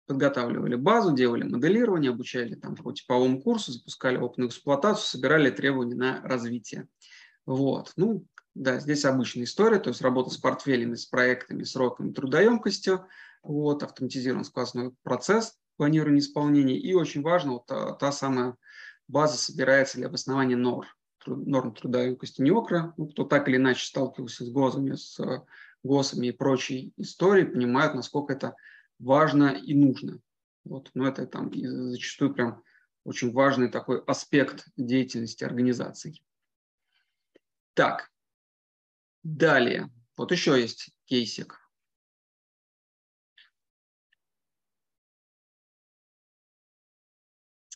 S2: подготавливали базу, делали моделирование, обучали там по типовому курсу, запускали опытную эксплуатацию, собирали требования на развитие. Вот. Ну, да, здесь обычная история, то есть работа с портфелями, с проектами, сроками, трудоемкостью, вот, автоматизированный сквозной процесс планирования исполнения. И очень важно, вот та, та самая база собирается для обоснования норм, норм трудоемкости НИОКРа. Ну, кто так или иначе сталкивался с ГОЗами, с ГОСами и прочей историей, понимают, насколько это важно и нужно. Вот. Но это там зачастую прям очень важный такой аспект деятельности организаций. Так, далее. Вот еще есть кейсик.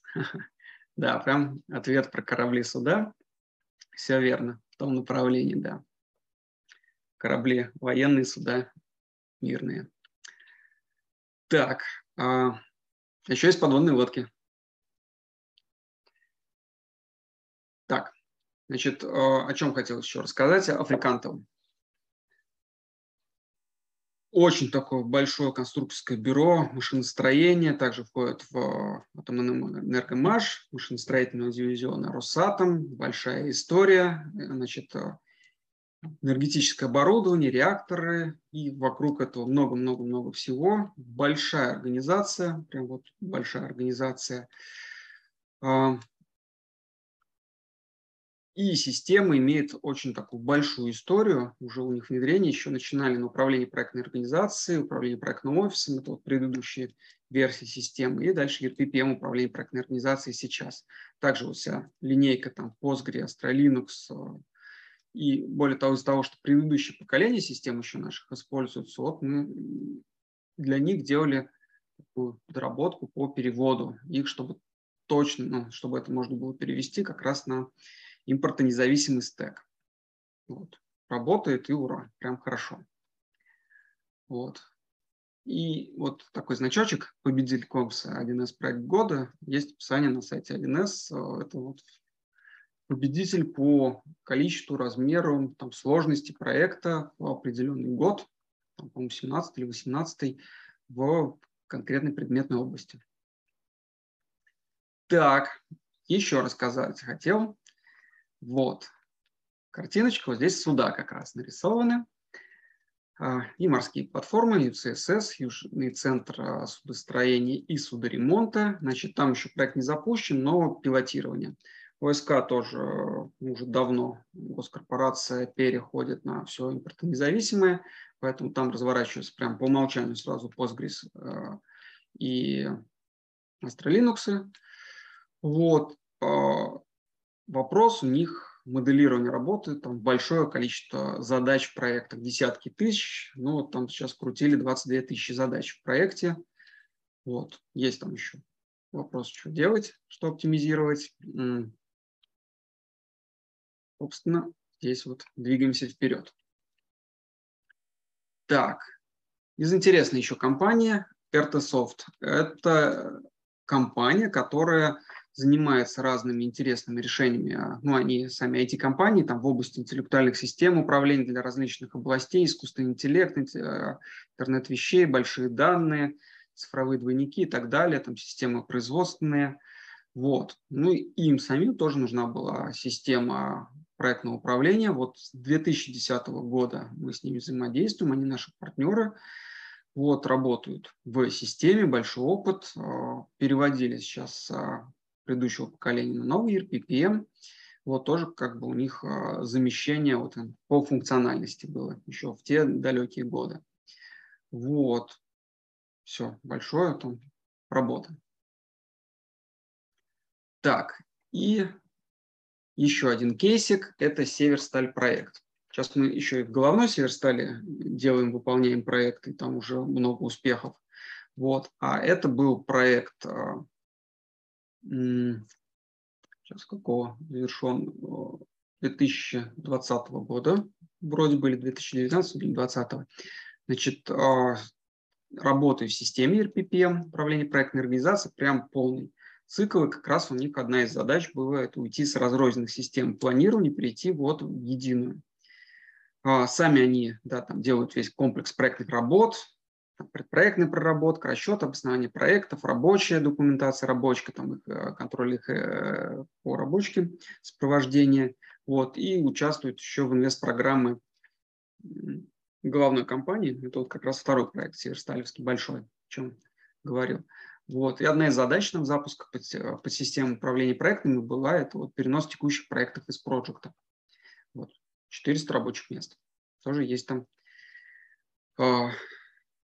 S2: Да, прям ответ про корабли суда. Все верно, в том направлении, да. Корабли военные, суда мирные. Так, а, еще есть подводные лодки. Так, значит, а, о чем хотел еще рассказать? Африкантовом. Очень такое большое конструкторское бюро машиностроения, также входит в Атомэнергомаш, машиностроительного дивизиона Росатом, большая история. Значит, энергетическое оборудование, реакторы, и вокруг этого много-много-много всего. Большая организация, прям вот большая организация. А, и система имеет очень такую большую историю, уже у них внедрение, еще начинали на управление проектной организацией, управление проектным офисом, это вот предыдущие версии системы, и дальше ERP-PM управление проектной организацией сейчас. Также вот вся линейка там Postgre, Astra Linux, и более того, из-за того, что предыдущее поколение систем еще наших используются, вот мы для них делали такую подработку по переводу их, чтобы точно, ну, чтобы это можно было перевести как раз на импортонезависимый стек. Вот. Работает и ура, прям хорошо. Вот. И вот такой значочек победитель Компса 1С проект года. Есть описание на сайте 1С. Это вот победитель по количеству, размеру, там, сложности проекта в определенный год, там, по-моему, 17 или 18 в конкретной предметной области. Так, еще рассказать хотел. Вот, картиночка, вот здесь суда как раз нарисованы. А, и морские платформы, и CSS, Южный центр а, судостроения и судоремонта. Значит, там еще проект не запущен, но пилотирование. ОСК тоже уже давно госкорпорация переходит на все импортонезависимое, поэтому там разворачивается прям по умолчанию сразу Postgres э, и Astra Linux. Вот. А, вопрос у них моделирование работы, там большое количество задач в проектах, десятки тысяч, ну вот там сейчас крутили 22 тысячи задач в проекте, вот, есть там еще вопрос, что делать, что оптимизировать. Собственно, здесь вот двигаемся вперед. Так, из интересной еще компания RTSoft. Это компания, которая занимается разными интересными решениями. Ну, они сами IT-компании там в области интеллектуальных систем управления для различных областей, искусственный интеллект, э, интернет вещей, большие данные, цифровые двойники и так далее, там системы производственные. Вот. Ну, и им самим тоже нужна была система проектного управления. Вот с 2010 года мы с ними взаимодействуем, они наши партнеры вот, работают в системе, большой опыт, а, переводили сейчас а, предыдущего поколения на новый ERP, вот тоже как бы у них а, замещение вот по функциональности было еще в те далекие годы. Вот. Все, большое там работа. Так, и еще один кейсик – это Северсталь проект. Сейчас мы еще и в головной Северстале делаем, выполняем проекты, там уже много успехов. Вот. А это был проект сейчас какого завершен 2020 года, вроде были 2019 или 2020. Значит, а, работаю в системе RPPM, управление проектной организацией, прям полный цикл, и как раз у них одна из задач была это уйти с разрозненных систем планирования, перейти вот в единую. А, сами они да, там делают весь комплекс проектных работ, предпроектная проработка, расчет, обоснование проектов, рабочая документация, рабочка, там, их, э, контроль их э, по рабочке, сопровождение. Вот, и участвуют еще в инвест-программы главной компании. Это вот как раз второй проект Северсталевский, большой, о чем говорил. Вот. И одна из задач нам запуска под, э, под систему управления проектами была это вот перенос текущих проектов из проекта. Вот. 400 рабочих мест. Тоже есть там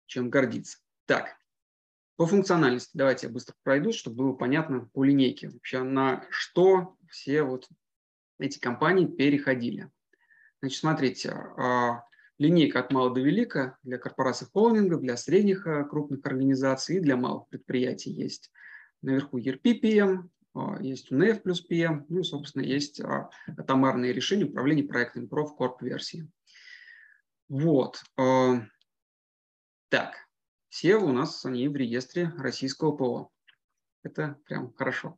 S2: чем гордиться. Так, по функциональности давайте я быстро пройду, чтобы было понятно по линейке вообще на что все вот эти компании переходили. Значит, смотрите, а, линейка от мала до велика для корпораций холдингов, для средних а, крупных организаций и для малых предприятий есть. Наверху ERP PM, а, есть UNF плюс PM, ну и, собственно, есть атомарные решения управления проектами PRO в корп-версии. Вот. Так, все у нас они в реестре российского ПО. Это прям хорошо.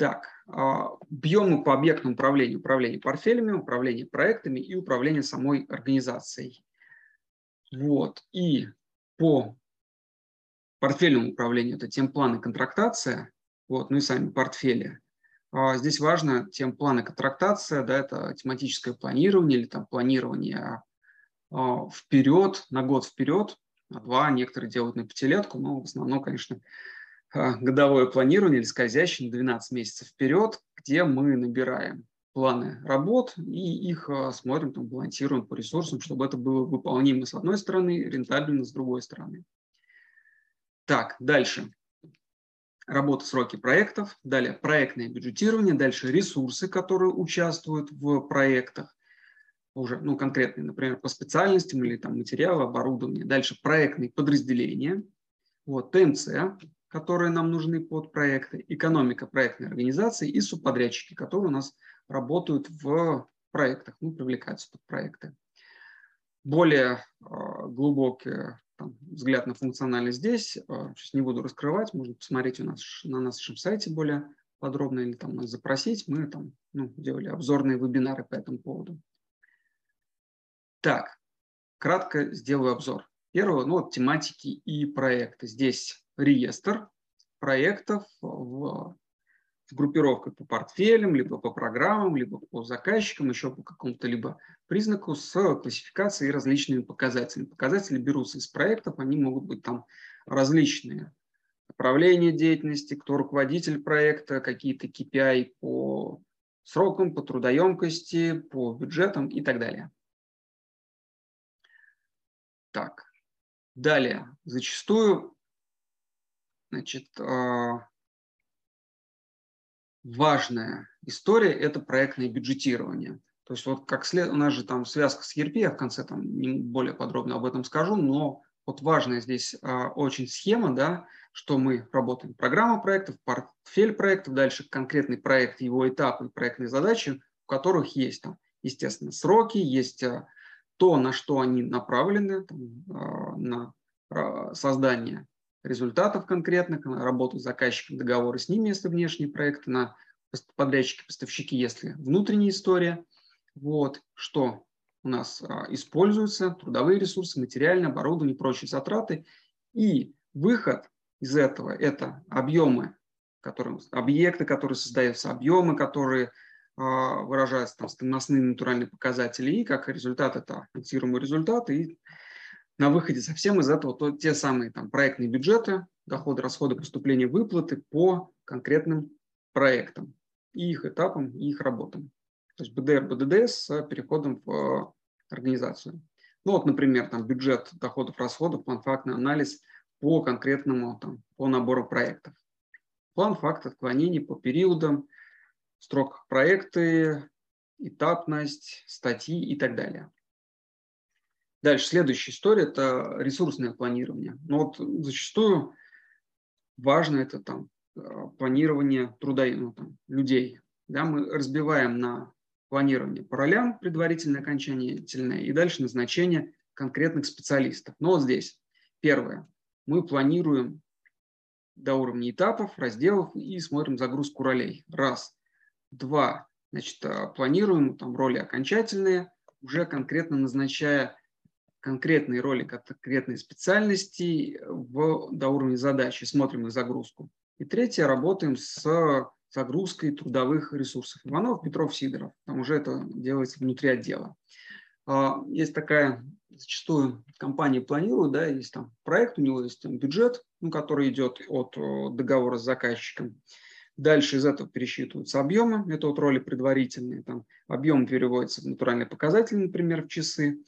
S2: Так, а, бьем по объектному управлению, управление портфелями, управление проектами и управление самой организацией. Вот, и по портфельному управлению это тем планы контрактация, вот, ну и сами портфели. А, здесь важно тем планы контрактация, да, это тематическое планирование или там планирование а, вперед, на год вперед, на два, некоторые делают на пятилетку, но в основном, конечно, а, годовое планирование или скользящее на 12 месяцев вперед, где мы набираем планы работ и их а, смотрим, там, балансируем по ресурсам, чтобы это было выполнимо с одной стороны, рентабельно с другой стороны. Так, дальше. Работа сроки проектов, далее проектное бюджетирование, дальше ресурсы, которые участвуют в проектах, уже ну, конкретные, например, по специальностям или там материалы, оборудование. Дальше проектные подразделения, вот, ТМЦ, которые нам нужны под проекты, экономика проектной организации и субподрядчики, которые у нас работают в проектах, ну, привлекаются под проекты. Более э, глубокий там, взгляд на функциональность здесь, э, сейчас не буду раскрывать, можно посмотреть у нас на нашем сайте более подробно или там нас запросить. Мы там ну, делали обзорные вебинары по этому поводу. Так, кратко сделаю обзор. Первого, ну вот тематики и проекты. Здесь реестр проектов в, в группировках по портфелям, либо по программам, либо по заказчикам, еще по какому-то либо признаку с классификацией и различными показателями. Показатели берутся из проектов, они могут быть там различные. направление деятельности, кто руководитель проекта, какие-то KPI по срокам, по трудоемкости, по бюджетам и так далее. Так, далее. Зачастую значит, а, важная история – это проектное бюджетирование. То есть вот как след... у нас же там связка с ERP, я в конце там более подробно об этом скажу, но вот важная здесь а, очень схема, да, что мы работаем программа проектов, портфель проектов, дальше конкретный проект, его этапы, проектные задачи, у которых есть там, естественно, сроки, есть а, то, на что они направлены, там, на создание результатов конкретных, работу с заказчиком, договоры с ними, если внешние проекты, на подрядчики, поставщики, если внутренняя история. Вот, что у нас а, используются, трудовые ресурсы, материальное оборудование, прочие затраты. И выход из этого – это объемы, которые, объекты, которые создаются, объемы, которые а, выражаются там, стоимостные натуральные показатели, и как результат это фиксируемый результат, и на выходе совсем из этого то, те самые там, проектные бюджеты, доходы, расходы, поступления, выплаты по конкретным проектам и их этапам, и их работам. То есть БДР, БДД с переходом в э, организацию. Ну вот, например, там бюджет доходов, расходов, план-фактный анализ по конкретному, там, по набору проектов. План факт отклонений по периодам, строк проекты, этапность, статьи и так далее. Дальше, следующая история – это ресурсное планирование. Но вот зачастую важно это там э, планирование труда ну, там, людей. Да, мы разбиваем на планирование по ролям, предварительное окончание и дальше назначение конкретных специалистов. Но вот здесь первое мы планируем до уровня этапов, разделов и смотрим загрузку ролей. Раз. Два. Значит, а, планируем там роли окончательные, уже конкретно назначая конкретные роли, конкретные специальности в, до уровня задачи, смотрим их загрузку. И третье, работаем с загрузкой трудовых ресурсов. Иванов, Петров, Сидоров. Там уже это делается внутри отдела. А, есть такая зачастую компании планируют, да, есть там проект, у него есть там бюджет, ну, который идет от договора с заказчиком. Дальше из этого пересчитываются объемы, это вот роли предварительные, там объем переводится в натуральный показатель, например, в часы.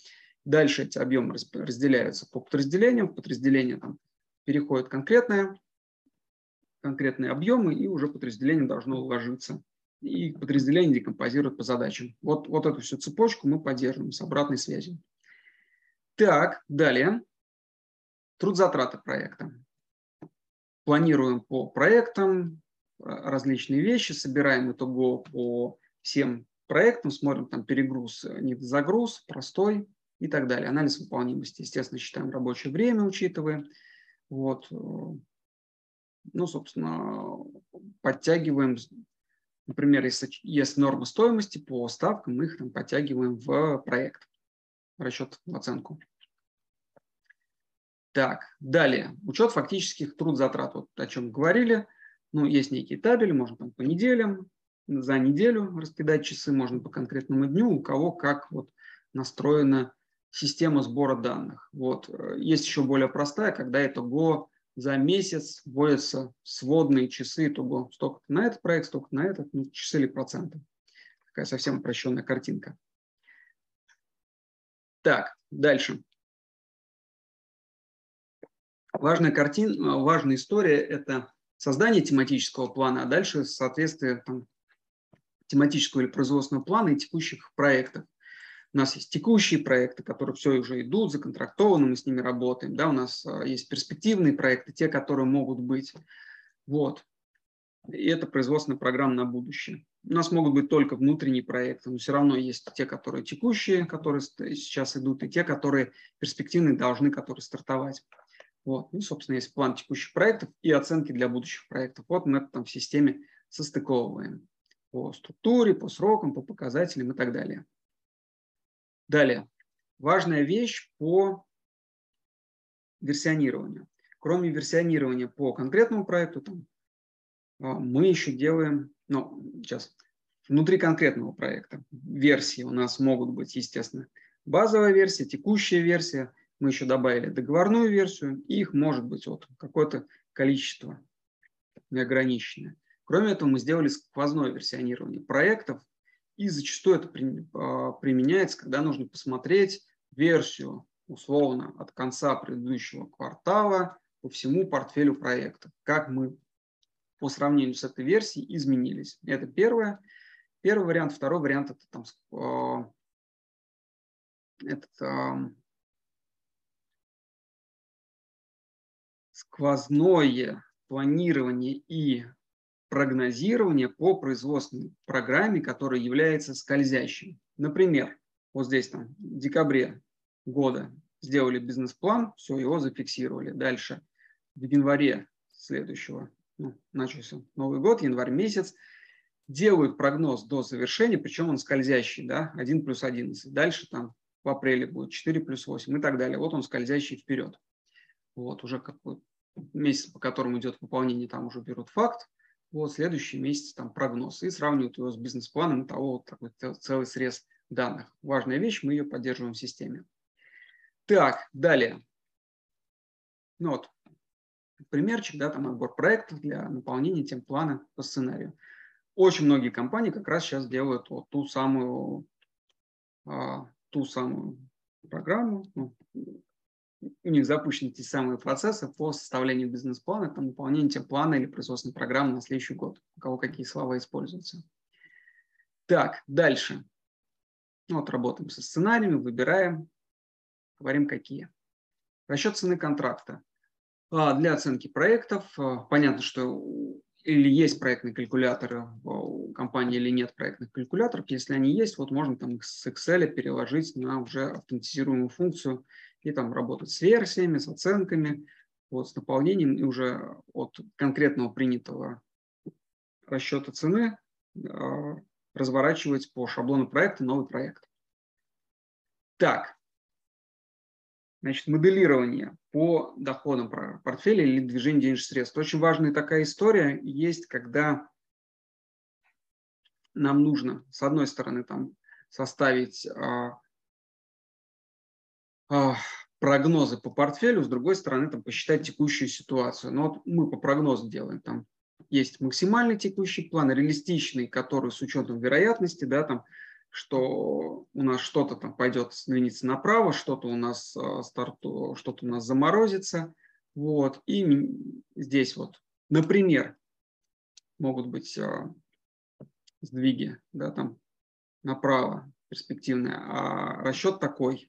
S2: Дальше эти объемы разделяются по подразделениям, в подразделение там переходят конкретные, конкретные объемы, и уже подразделение должно уложиться. И подразделение декомпозирует по задачам. Вот, вот эту всю цепочку мы поддерживаем с обратной связью. Так, далее. Труд затраты проекта. Планируем по проектам различные вещи, собираем итого по всем проектам, смотрим там перегруз, недозагруз, простой и так далее. Анализ выполнимости, естественно, считаем рабочее время, учитываем. Вот. Ну, собственно, подтягиваем, например, если есть норма стоимости по ставкам, мы их там подтягиваем в проект расчет в оценку. Так, далее. Учет фактических труд затрат. Вот о чем говорили. Ну, есть некие табели, можно там по неделям, за неделю раскидать часы, можно по конкретному дню, у кого как вот настроена система сбора данных. Вот. Есть еще более простая, когда это го за месяц вводятся сводные часы, итого столько на этот проект, столько на этот, ну, часы или проценты. Такая совсем упрощенная картинка. Так, дальше. Важная картина, важная история – это создание тематического плана, а дальше соответствие там, тематического или производственного плана и текущих проектов. У нас есть текущие проекты, которые все уже идут, законтрактованы, мы с ними работаем. Да, у нас а, есть перспективные проекты, те, которые могут быть. Вот. И это производственная программа на будущее. У нас могут быть только внутренние проекты, но все равно есть те, которые текущие, которые сейчас идут, и те, которые перспективные должны, которые стартовать. Вот. Ну, собственно, есть план текущих проектов и оценки для будущих проектов. Вот мы это там в системе состыковываем по структуре, по срокам, по показателям и так далее. Далее. Важная вещь по версионированию. Кроме версионирования по конкретному проекту, там, а, мы еще делаем, ну, сейчас, внутри конкретного проекта версии у нас могут быть, естественно, базовая версия, текущая версия, мы еще добавили договорную версию, их может быть вот какое-то количество неограниченное. Кроме этого, мы сделали сквозное версионирование проектов, и зачастую это а, применяется, когда нужно посмотреть версию условно от конца предыдущего квартала по всему портфелю проектов, как мы по сравнению с этой версией изменились. Это первое. Первый вариант. Второй вариант – это там, э, этот, э, сквозное планирование и прогнозирование по производственной программе, которая является скользящей. Например, вот здесь там в декабре года сделали бизнес-план, все, его зафиксировали. Дальше в январе следующего, ну, начался Новый год, январь месяц, делают прогноз до завершения, причем он скользящий, да, 1 плюс 11. Дальше там в апреле будет 4 плюс 8 и так далее. Вот он скользящий вперед. Вот уже какой месяц, по которому идет выполнение, там уже берут факт, вот следующий месяц там прогноз и сравнивают его с бизнес-планом того вот такой целый срез данных. Важная вещь, мы ее поддерживаем в системе. Так, далее. Ну вот, примерчик, да, там отбор проектов для наполнения тем плана по сценарию. Очень многие компании как раз сейчас делают вот ту самую, а, ту самую программу. Ну, у них запущены те самые процессы по составлению бизнес-плана, там, наполнению тем плана или производственной программы на следующий год. У кого какие слова используются. Так, дальше. Ну, вот работаем со сценариями, выбираем, говорим какие. Расчет цены контракта. А, для оценки проектов а, понятно, что или есть проектные калькуляторы у компании, или нет проектных калькуляторов. Если они есть, вот можно там с Excel переложить на уже автоматизируемую функцию и там работать с версиями, с оценками, вот, с наполнением и уже от конкретного принятого расчета цены а, разворачивать по шаблону проекта новый проект. Так, значит, моделирование по доходам портфеля или движению денежных средств. Очень важная такая история есть, когда нам нужно, с одной стороны, там, составить а, прогнозы по портфелю, с другой стороны, там, посчитать текущую ситуацию. Но вот мы по прогнозу делаем, там есть максимальный текущий план, реалистичный, который с учетом вероятности, да, там, что у нас что-то там пойдет сдвинется направо, что-то у нас э, старту, что-то у нас заморозится. Вот. И здесь вот, например, могут быть э, сдвиги, да, там направо перспективные, а расчет такой.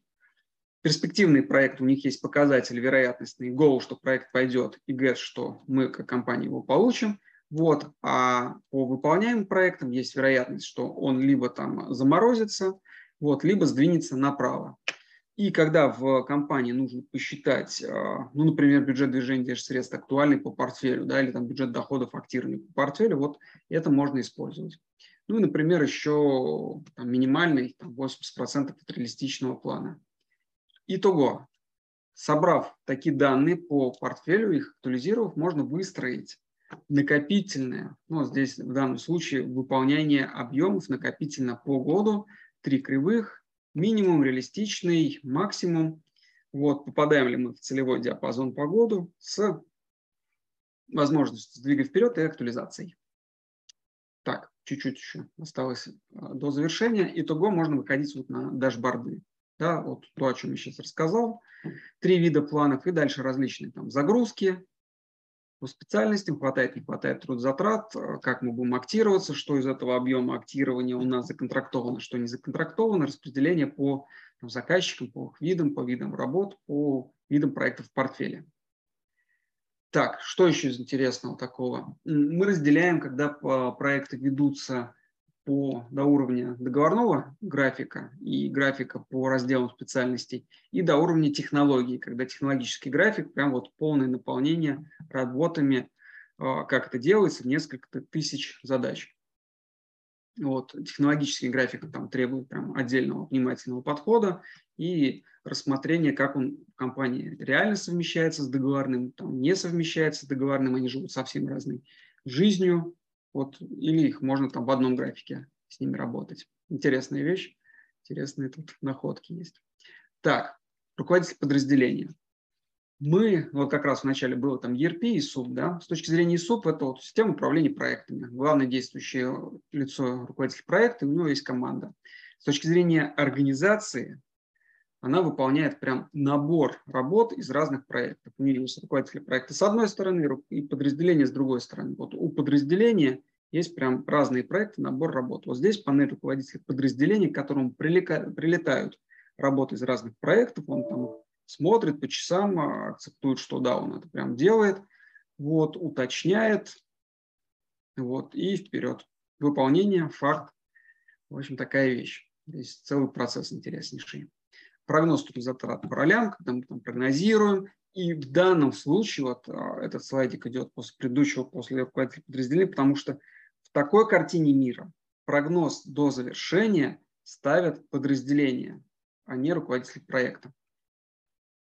S2: Перспективный проект, у них есть показатель вероятностный, goal, что проект пойдет, и get, что мы как компания его получим – вот. А по выполняемым проектам есть вероятность, что он либо там заморозится, вот, либо сдвинется направо. И когда в компании нужно посчитать, а, ну, например, бюджет движения средств актуальный по портфелю, да, или там бюджет доходов активный по портфелю, вот это можно использовать. Ну и, например, еще там, минимальный там, 80% от реалистичного плана. Итого, собрав такие данные по портфелю, их актуализировав, можно выстроить накопительное, ну, здесь в данном случае выполнение объемов накопительно по году, три кривых, минимум, реалистичный, максимум. Вот, попадаем ли мы в целевой диапазон по году с возможностью сдвига вперед и актуализацией. Так, чуть-чуть еще осталось а, до завершения. Итого можно выходить вот на дашборды. Да, вот то, о чем я сейчас рассказал. Три вида планов и дальше различные там загрузки, по специальностям, хватает, не хватает трудозатрат, э, как мы будем актироваться, что из этого объема актирования у нас законтрактовано, что не законтрактовано, распределение по там, заказчикам, по их видам, по видам работ, по видам проектов в портфеле. Так, что еще из интересного такого? Мы разделяем, когда проекты ведутся по, до уровня договорного графика и графика по разделам специальностей и до уровня технологий, когда технологический график, прям вот полное наполнение работами, а, как это делается, несколько тысяч задач. Вот, технологический график там требует прям отдельного внимательного подхода и рассмотрения, как он в компании реально совмещается с договорным, там не совмещается с договорным, они живут совсем разной жизнью, вот, или их можно там в одном графике с ними работать. Интересная вещь, интересные тут находки есть. Так, руководитель подразделения. мы, вот как раз вначале было там ERP и СУП, да, с точки зрения СУП это вот система управления проектами. Главное действующее лицо руководитель проекта, у него есть команда. С точки зрения организации, она выполняет прям набор работ из разных проектов. У нее есть руководители проекта с одной стороны и подразделение с другой стороны. Вот у подразделения есть прям разные проекты, набор работ. Вот здесь панель руководителей подразделений, к которому прилетают работы из разных проектов. Он там смотрит по часам, а, акцептует, что да, он это прям делает, вот, уточняет, вот, и вперед. Выполнение, факт. В общем, такая вещь. Здесь целый процесс интереснейший. Прогноз тут затрат по ролям, когда мы там прогнозируем. И в данном случае, вот а, этот слайдик идет после предыдущего, после руководителя подразделения, потому что в такой картине мира прогноз до завершения ставят подразделения, а не руководитель проекта.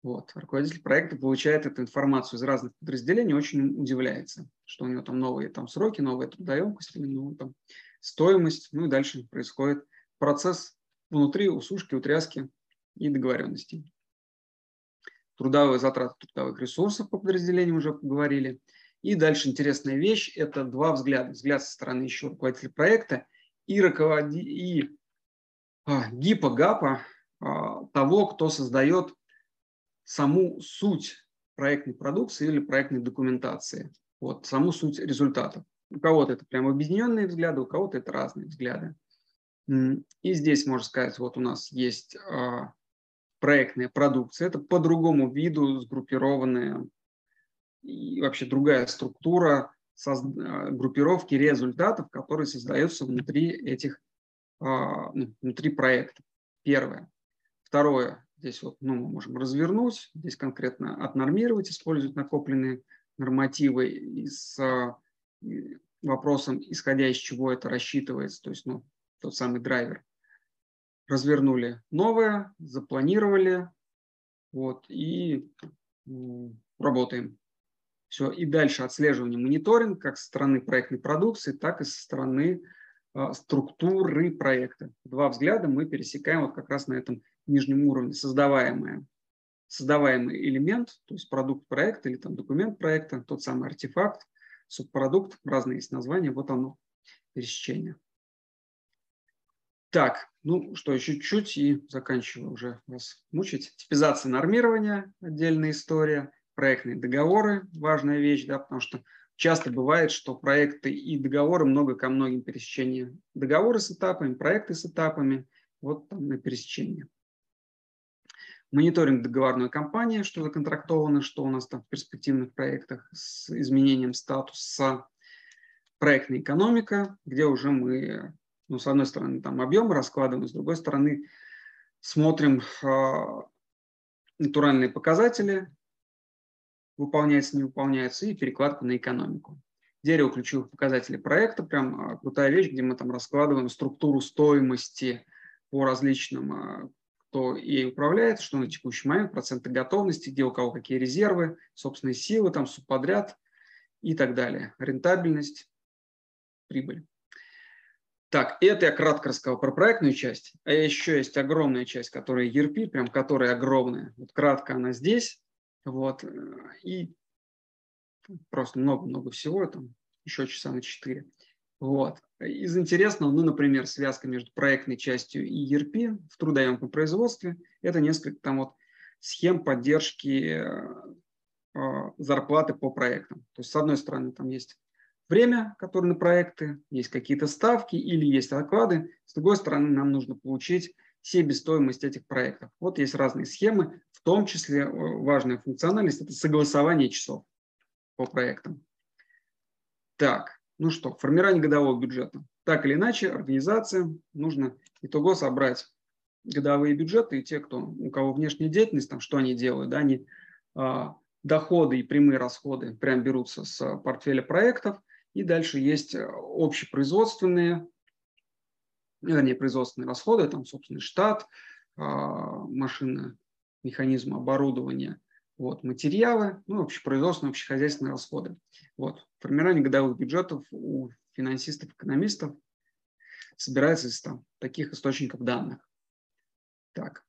S2: Вот. Руководитель проекта получает эту информацию из разных подразделений, очень удивляется, что у него там новые там, сроки, новая трудоемкость, ну, там, стоимость, ну и дальше происходит процесс внутри усушки, утряски и договоренностей. Трудовые затраты трудовых ресурсов по подразделениям уже поговорили. И дальше интересная вещь – это два взгляда. Взгляд со стороны еще руководителя проекта и, руководи... и а, ГИПа, ГАПа а, того, кто создает саму суть проектной продукции или проектной документации, вот, саму суть результатов. У кого-то это прям объединенные взгляды, у кого-то это разные взгляды. И здесь, можно сказать, вот у нас есть а, проектная продукция, это по другому виду сгруппированная и вообще другая структура а, группировки результатов, которые создаются внутри этих, а, ну, внутри проекта. Первое. Второе. Здесь вот, ну, мы можем развернуть, здесь конкретно отнормировать, использовать накопленные нормативы с вопросом, исходя из чего это рассчитывается, то есть ну, тот самый драйвер. Развернули новое, запланировали, вот, и работаем. Все, и дальше отслеживание, мониторинг как со стороны проектной продукции, так и со стороны э, структуры проекта. Два взгляда мы пересекаем вот как раз на этом нижнем уровне создаваемое, создаваемый элемент, то есть продукт проекта или там документ проекта, тот самый артефакт, субпродукт, разные есть названия, вот оно, пересечение. Так, ну что, еще чуть-чуть и заканчиваю уже вас мучить. Типизация нормирования, отдельная история, проектные договоры, важная вещь, да, потому что часто бывает, что проекты и договоры много ко многим пересечения. Договоры с этапами, проекты с этапами, вот там на пересечении мониторинг договорной кампании, что законтрактовано, что у нас там в перспективных проектах с изменением статуса, проектная экономика, где уже мы, ну, с одной стороны, там объемы раскладываем, с другой стороны, смотрим э, натуральные показатели, выполняется, не выполняется, и перекладку на экономику. Дерево ключевых показателей проекта, прям э, крутая вещь, где мы там раскладываем структуру стоимости по различным э, кто ей управляет, что на текущий момент, проценты готовности, где у кого какие резервы, собственные силы, там субподряд и так далее. Рентабельность, прибыль. Так, это я кратко рассказал про проектную часть. А еще есть огромная часть, которая ERP, прям которая огромная. Вот кратко она здесь. Вот. И просто много-много всего, там еще часа на 4. Вот. Из интересного, ну, например, связка между проектной частью и ERP в трудоемком производстве – это несколько там вот схем поддержки э, зарплаты по проектам. То есть, с одной стороны, там есть время, которое на проекты, есть какие-то ставки или есть оклады. С другой стороны, нам нужно получить себестоимость этих проектов. Вот есть разные схемы, в том числе э, важная функциональность – это согласование часов по проектам. Так, ну что, формирование годового бюджета. Так или иначе, организациям нужно итого собрать годовые бюджеты, и те, кто, у кого внешняя деятельность, там, что они делают, да, они а, доходы и прямые расходы прям берутся с портфеля проектов, и дальше есть общепроизводственные, вернее, производственные расходы, там, собственно, штат, а, машины, механизмы оборудования, вот, материалы, ну, общепроизводственные, общехозяйственные расходы. Вот. Формирование годовых бюджетов у финансистов, экономистов собирается из там, таких источников данных. Так.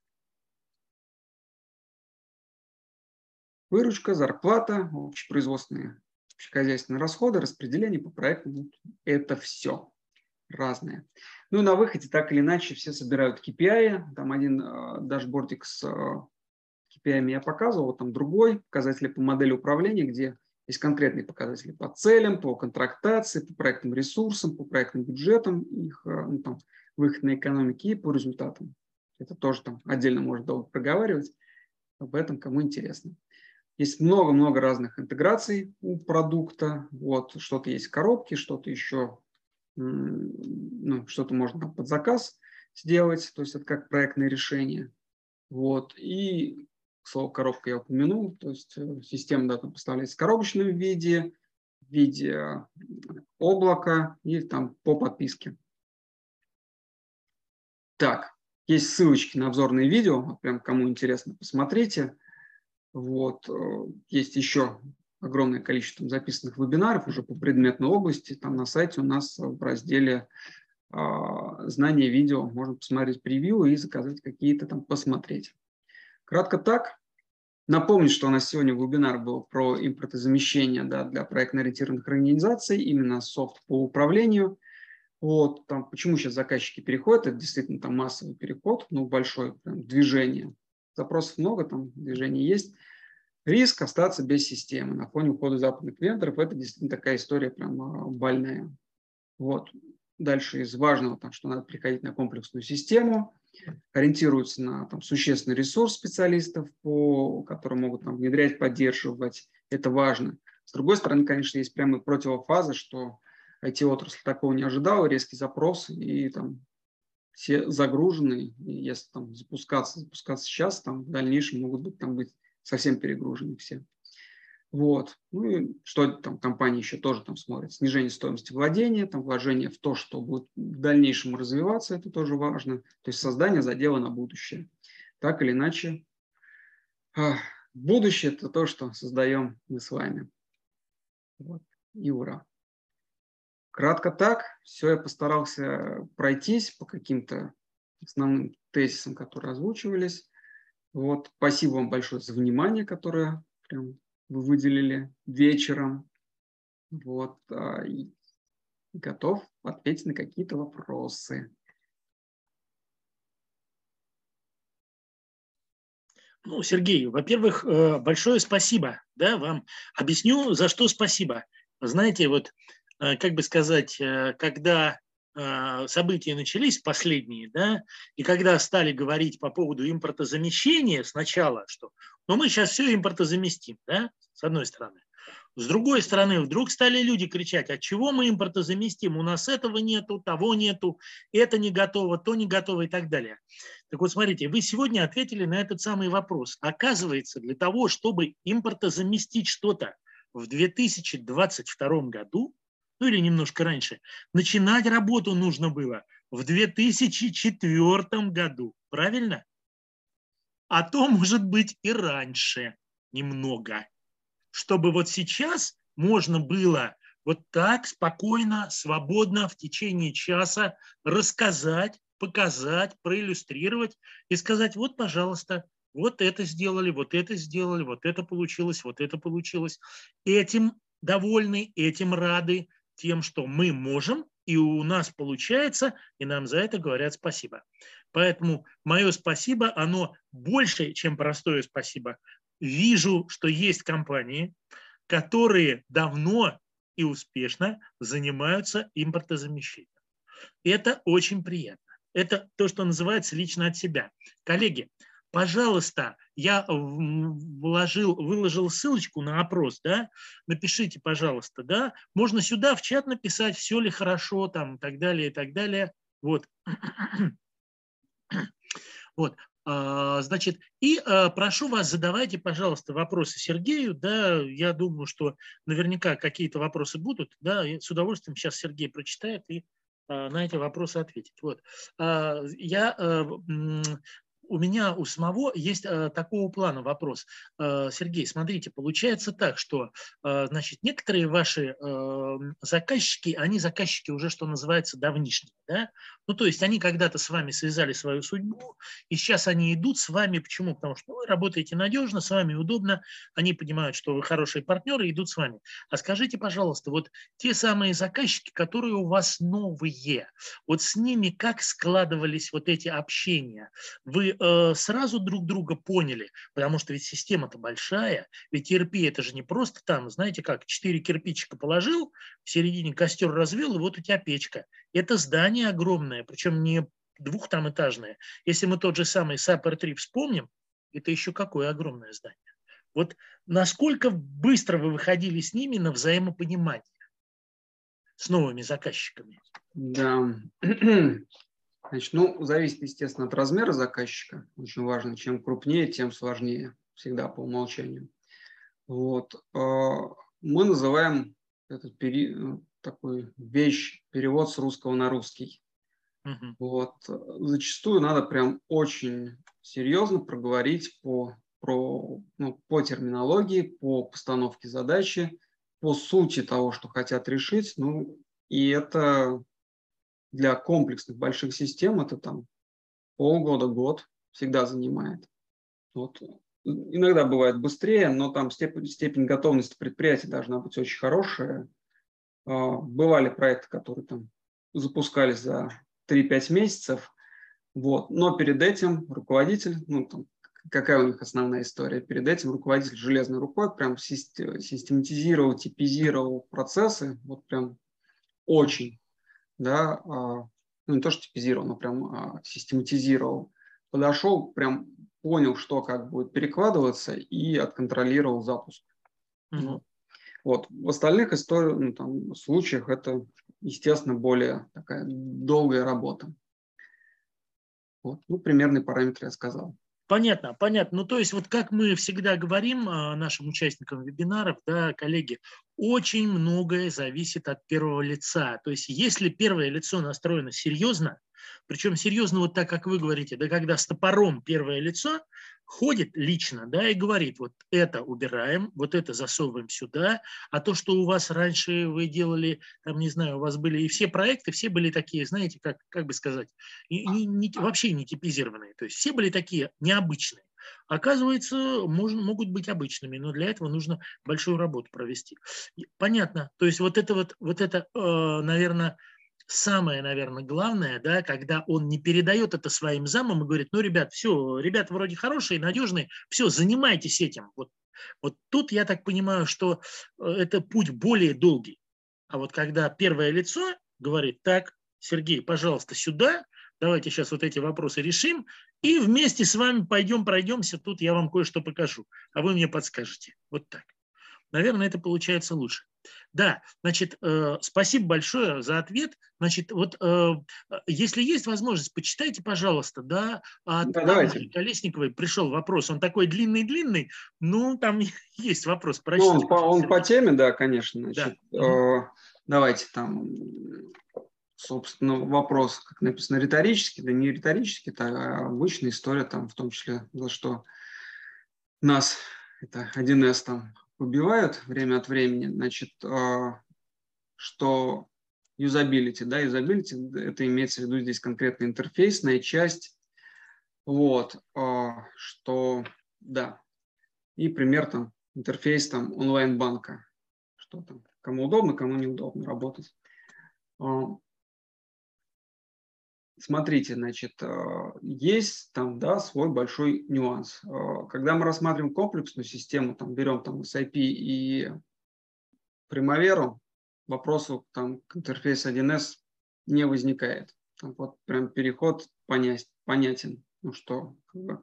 S2: выручка, зарплата, общепроизводственные, общехозяйственные расходы, распределение по проектам. Это все разное. Ну, на выходе так или иначе все собирают KPI. Там один э, дашбордик с э, KPI я показывал, там другой, показатели по модели управления, где есть конкретные показатели по целям, по контрактации, по проектным ресурсам, по проектным бюджетам, их э, ну, там, выход на экономике и по результатам. Это тоже там отдельно можно долго проговаривать. Об этом кому интересно. Есть много-много разных интеграций у продукта. Вот, что-то есть в коробке, что-то еще, ну, что-то можно под заказ сделать, то есть это как проектное решение. Вот. И слово коробка я упомянул, то есть э, система да, там поставляется в коробочном виде, в виде облака и там по подписке. Так, есть ссылочки на обзорные видео, прям кому интересно, посмотрите. Вот. Э, есть еще огромное количество записанных вебинаров уже по предметной области. Там на сайте у нас в разделе а, знания видео можно посмотреть превью и заказать какие-то там посмотреть. Кратко так. Напомню, что у нас сегодня вебинар был про импортозамещение да, для проектно-ориентированных организаций, именно софт по управлению. Вот, там, почему сейчас заказчики переходят, это действительно там массовый переход, ну, большое прям, движение. Запросов много, там движение есть. Риск остаться без системы на фоне ухода западных вендоров, это действительно такая история прям а, больная. Вот. Дальше из важного, там, что надо приходить на комплексную систему, ориентируются на там, существенный ресурс специалистов, по, которые могут там, внедрять, поддерживать. Это важно. С другой стороны, конечно, есть прямо противофаза, что IT-отрасль такого не ожидала, резкий запрос, и там все загружены, и если там запускаться, запускаться сейчас, там в дальнейшем могут быть там быть совсем перегружены все. Вот. Ну и что там компания еще тоже там смотрит? Снижение стоимости владения, там вложение в то, что будет в дальнейшем развиваться, это тоже важно. То есть создание задела на будущее. Так или иначе, будущее – это то, что создаем мы с вами. Вот. И ура. Кратко так. Все, я постарался пройтись по каким-то основным тезисам, которые озвучивались. Вот. Спасибо вам большое за внимание, которое прям вы выделили вечером. Вот, а, и готов ответить на какие-то вопросы.
S1: Ну, Сергей, во-первых, э, большое спасибо да, вам. Объясню, за что спасибо. Знаете, вот, как бы сказать, э, когда события начались последние, да, и когда стали говорить по поводу импортозамещения сначала, что ну мы сейчас все импортозаместим, да, с одной стороны. С другой стороны, вдруг стали люди кричать, от чего мы импортозаместим? У нас этого нету, того нету, это не готово, то не готово и так далее. Так вот, смотрите, вы сегодня ответили на этот самый вопрос. Оказывается, для того, чтобы импортозаместить что-то в 2022 году, ну или немножко раньше, начинать работу нужно было в 2004 году. Правильно? А то, может быть, и раньше немного чтобы вот сейчас можно было вот так спокойно, свободно в течение часа рассказать, показать, проиллюстрировать и сказать, вот, пожалуйста, вот это сделали, вот это сделали, вот это получилось, вот это получилось. Этим довольны, этим рады, тем, что мы можем, и у нас получается, и нам за это говорят спасибо. Поэтому мое спасибо, оно больше, чем простое спасибо вижу, что есть компании, которые давно и успешно занимаются импортозамещением. Это очень приятно. Это то, что называется лично от себя. Коллеги, пожалуйста, я вложил, выложил ссылочку на опрос, да, напишите, пожалуйста, да, можно сюда в чат написать, все ли хорошо, там, и так далее, и так далее. Вот. Вот. А, значит, и а, прошу вас, задавайте, пожалуйста, вопросы Сергею. Да, я думаю, что наверняка какие-то вопросы будут. Да, с удовольствием сейчас Сергей прочитает и а, на эти вопросы ответит. Вот. Я у меня у самого есть э, такого плана вопрос. Э, Сергей, смотрите, получается так, что э, значит, некоторые ваши э, заказчики, они заказчики уже, что называется, давнишние. Да? Ну, то есть они когда-то с вами связали свою судьбу, и сейчас они идут с вами. Почему? Потому что вы работаете надежно, с вами удобно, они понимают, что вы хорошие партнеры, идут с вами. А скажите, пожалуйста, вот те самые заказчики, которые у вас новые, вот с ними как складывались вот эти общения? Вы э, сразу друг друга поняли, потому что ведь система-то большая, ведь ERP это же не просто там, знаете как, четыре кирпичика положил, в середине костер развел, и вот у тебя печка. Это здание огромное, причем не двух там этажное. Если мы тот же самый Сапер 3 вспомним, это еще какое огромное здание. Вот насколько быстро вы выходили с ними на взаимопонимание с новыми заказчиками?
S2: Да, Значит, ну, зависит, естественно, от размера заказчика. Очень важно. Чем крупнее, тем сложнее. Всегда по умолчанию. Вот. А, мы называем этот пери... Ну, такую вещь, перевод с русского на русский. Uh-huh. Вот. Зачастую надо прям очень серьезно проговорить по, про, ну, по терминологии, по постановке задачи, по сути того, что хотят решить. Ну, и это для комплексных больших систем это там полгода, год всегда занимает. Вот. Иногда бывает быстрее, но там степень, степень готовности предприятия должна быть очень хорошая. А, бывали проекты, которые там запускались за 3-5 месяцев, вот. но перед этим руководитель, ну, там, какая у них основная история, перед этим руководитель железной рукой прям систематизировал, типизировал процессы, вот прям очень да, а, ну не то, что типизировал, но прям а, систематизировал, подошел, прям понял, что как будет перекладываться и отконтролировал запуск. Mm-hmm. Вот. В остальных историях, ну, там, случаях это, естественно, более такая долгая работа. Вот. Ну, примерный параметр я сказал.
S1: Понятно, понятно. Ну, то есть, вот как мы всегда говорим а, нашим участникам вебинаров, да, коллеги, очень многое зависит от первого лица. То есть, если первое лицо настроено серьезно, причем серьезно вот так, как вы говорите, да, когда с топором первое лицо, ходит лично, да, и говорит, вот это убираем, вот это засовываем сюда, а то, что у вас раньше вы делали, там, не знаю, у вас были, и все проекты, все были такие, знаете, как, как бы сказать, не, не, вообще не типизированные, то есть все были такие необычные. Оказывается, можно, могут быть обычными, но для этого нужно большую работу провести. Понятно. То есть вот это вот, вот это, э, наверное, самое, наверное, главное, да, когда он не передает это своим замам и говорит, ну, ребят, все, ребята вроде хорошие, надежные, все, занимайтесь этим. Вот, вот тут я так понимаю, что э, это путь более долгий. А вот когда первое лицо говорит, так, Сергей, пожалуйста, сюда, давайте сейчас вот эти вопросы решим, и вместе с вами пойдем пройдемся, тут я вам кое-что покажу, а вы мне подскажете. Вот так. Наверное, это получается лучше. Да, значит, э, спасибо большое за ответ. Значит, вот э, если есть возможность, почитайте, пожалуйста, да, от да, давайте. Колесниковой пришел вопрос. Он такой длинный-длинный, ну, там есть вопрос.
S2: Ну, он, по, он по теме, да, конечно. Значит, да. э, давайте там, собственно, вопрос, как написано, риторический, да не риторический, это а обычная история, там, в том числе, за что нас, это 1С там убивают время от времени, значит, а, что юзабилити, да, юзабилити, это имеется в виду здесь конкретно интерфейсная часть, вот, а, что, да, и пример там интерфейс там онлайн-банка, что там, кому удобно, кому неудобно работать. Смотрите, значит, э, есть там, да, свой большой нюанс. Э, когда мы рассматриваем комплексную систему, там, берем там SIP и Primavera, вопросу там к интерфейсу 1С не возникает. Там вот прям переход понять, понятен, ну что как бы,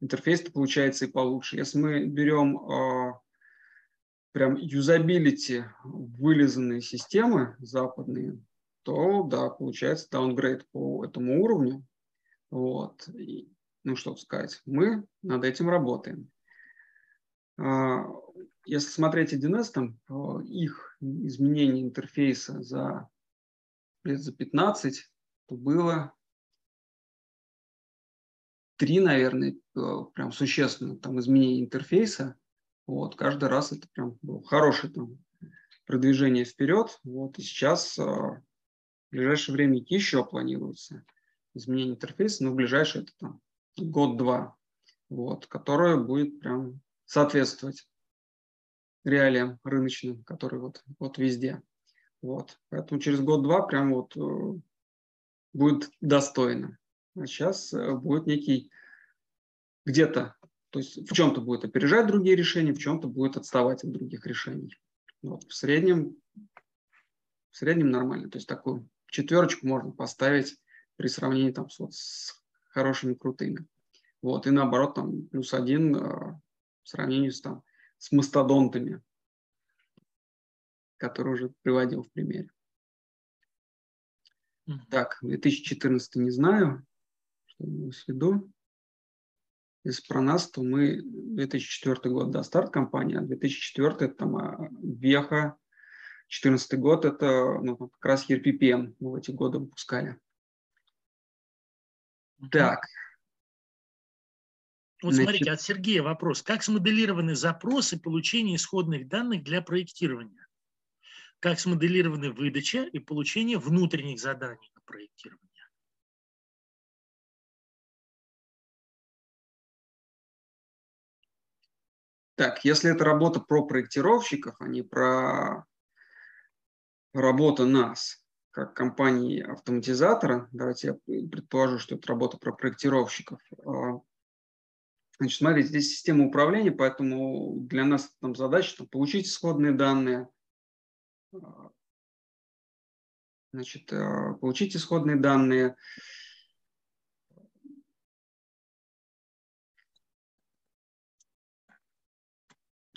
S2: интерфейс получается и получше. Если мы берем э, прям юзабилити вылизанные системы западные, то да, получается даунгрейд по этому уровню. Вот. И, ну что сказать, мы над этим работаем. А, если смотреть 1С, там, их изменение интерфейса за лет за 15, то было три, наверное, э, прям существенно там изменения интерфейса. Вот, каждый раз это прям было хорошее там продвижение вперед. Вот, и сейчас э, в ближайшее время еще планируется изменение интерфейса, но в ближайшее это там год-два, вот, которое будет прям соответствовать реалиям рыночным, которые вот, вот везде. Вот. Поэтому через год-два прям вот э, будет достойно. А сейчас э, будет некий где-то, то есть в чем-то будет опережать другие решения, в чем-то будет отставать от других решений. Вот. В среднем в среднем нормально. То есть такую четверочку можно поставить при сравнении там, с, вот, с хорошими крутыми. Вот. И наоборот, там плюс один э, в сравнении с, там, с мастодонтами, которые уже приводил в примере. Так, 2014 не знаю, что имелось в виду. Если про нас, то мы 2004 год, да, старт компании, а 2004 это там а, Веха, 2014 год это ну, как раз ERPPM мы в эти годы выпускали. Так.
S1: Вот Значит, смотрите, от Сергея вопрос. Как смоделированы запросы получения исходных данных для проектирования? Как смоделированы выдача и получение внутренних заданий на проектирование?
S2: Так, если это работа про проектировщиков, а не про работу нас, как компании-автоматизатора, давайте я предположу, что это работа про проектировщиков. А, значит, смотрите, здесь система управления, поэтому для нас там задача там, получить исходные данные, а, значит, а, получить исходные данные,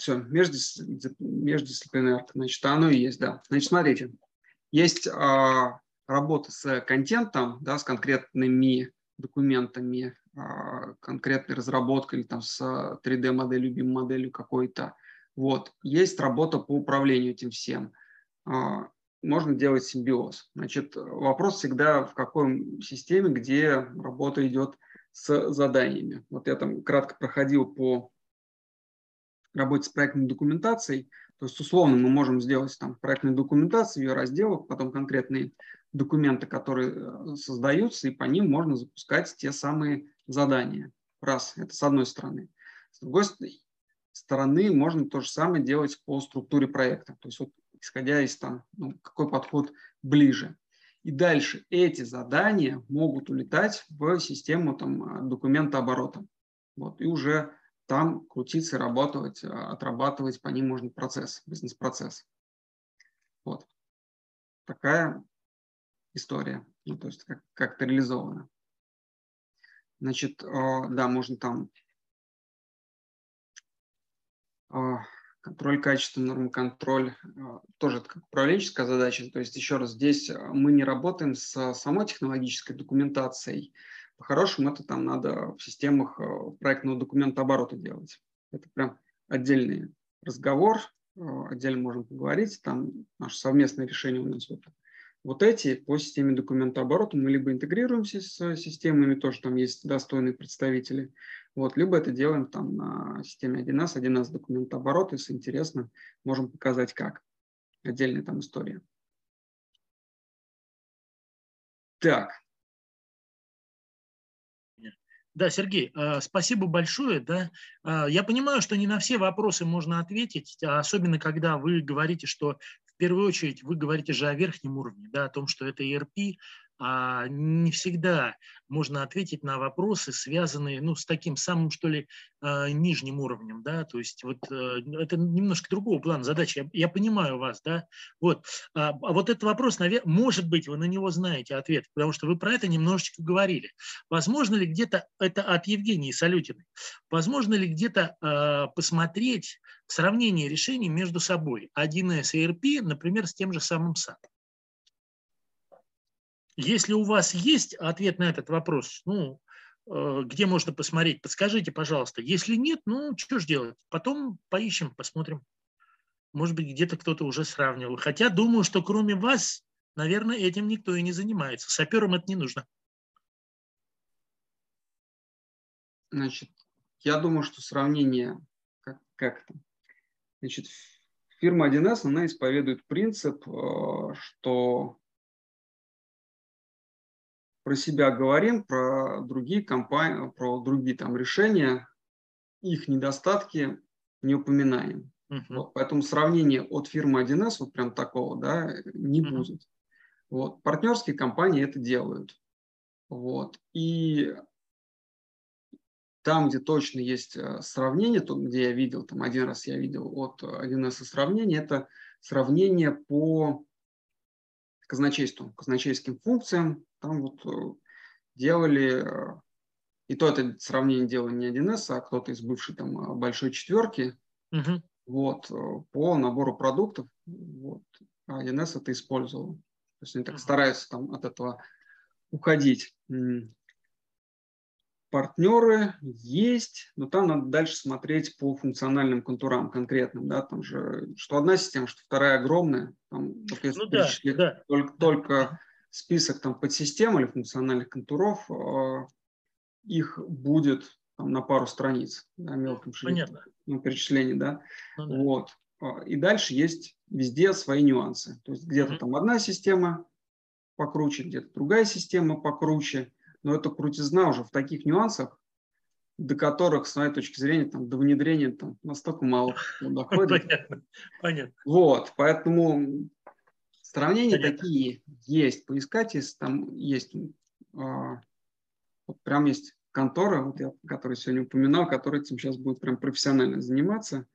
S2: Все, междисциплинарка, значит, оно и есть, да. Значит, смотрите, есть а, работа с контентом, да, с конкретными документами, а, конкретной разработкой или там с 3D-моделью, BIM-моделью какой-то. Вот. Есть работа по управлению этим всем. А, можно делать симбиоз. Значит, вопрос всегда в какой системе, где работа идет с заданиями. Вот я там кратко проходил по работе с проектной документацией. То есть, условно, мы можем сделать там проектную документацию, ее разделов, потом конкретные документы, которые э, создаются, и по ним можно запускать те самые задания. Раз, это с одной стороны. С другой стороны, можно то же самое делать по структуре проекта. То есть, вот, исходя из там, ну, какой подход ближе. И дальше эти задания могут улетать в систему там, документа оборота. Вот, и уже там крутиться, работать, а, отрабатывать по ним можно процесс, бизнес-процесс. Вот. Такая история, ну, то есть как, как это реализовано. Значит, а, да, можно там а, контроль качества, норм-контроль, тоже это как управленческая задача. То есть, еще раз, здесь мы не работаем с самой технологической документацией, по-хорошему это там надо в системах э, проектного документа оборота делать. Это прям отдельный разговор, э, отдельно можем поговорить, там наше совместное решение у нас вот. Вот эти по системе документа оборота мы либо интегрируемся с системами, тоже там есть достойные представители, вот, либо это делаем там на системе 1С, 1С документа оборота, если интересно, можем показать как. Отдельная там история. Так,
S1: Да, Сергей, а, спасибо большое. Да. А, я понимаю, что не на все вопросы можно ответить, а особенно когда вы говорите, что в первую очередь вы говорите же о верхнем уровне, да, о том, что это ERP, а не всегда можно ответить на вопросы, связанные ну, с таким самым, что ли, а, нижним уровнем, да, то есть вот э, это немножко другого плана задачи, я, я понимаю вас, да, вот, а, а вот этот вопрос, наверное, может быть, вы на него знаете ответ, потому что вы про это немножечко говорили. Возможно ли где-то, это от Евгении Салютиной, возможно ли где-то э, посмотреть сравнение решений между собой 1С и ERP, например, с тем же самым SAP? Если у вас есть ответ на этот вопрос, ну, э, где можно посмотреть, подскажите, пожалуйста. Если нет, ну, что ж делать? Потом поищем, посмотрим. Может быть, где-то кто-то уже сравнивал. Хотя думаю, что кроме вас, наверное, этим никто и не занимается. Саперам это не нужно.
S2: Значит, я думаю, что сравнение, как, как это? Значит, фирма 1С, она исповедует принцип, э, что про себя говорим, про другие компании, про другие там решения, их недостатки не упоминаем. Uh-huh. Вот, поэтому сравнение от фирмы 1С вот прям такого, да, не uh-huh. будет. Вот, партнерские компании это делают. Вот. И там, где точно есть э, сравнение, то, где я видел, там один раз я видел от 1С сравнение, это сравнение по казначейству, казначейским функциям. Там вот э, делали, э, и то это сравнение делал не 1С, а кто-то из бывшей там большой четверки, угу. вот, по набору продуктов. Вот. А 1С это использовал. То есть они так стараются там от этого уходить партнеры есть, но там надо дальше смотреть по функциональным контурам конкретным, да, там же, что одна система, что вторая огромная, там, если ну, да, да. Только, только список там подсистем или функциональных контуров, э, их будет там, на пару страниц, да, мелким шрифтом, ну, перечислений, да, ну, да. вот. А, и дальше есть везде свои нюансы, то есть где-то mm-hmm. там одна система покруче, где-то другая система покруче, но это крутизна уже в таких нюансах, до которых, с моей точки зрения, там, до внедрения там, настолько мало доходит. Понятно. Понятно. Вот, поэтому сравнения Понятно. такие есть. Поискать, если там есть, а, вот прям есть контора, вот я, который сегодня упоминал, который этим сейчас будет прям профессионально заниматься.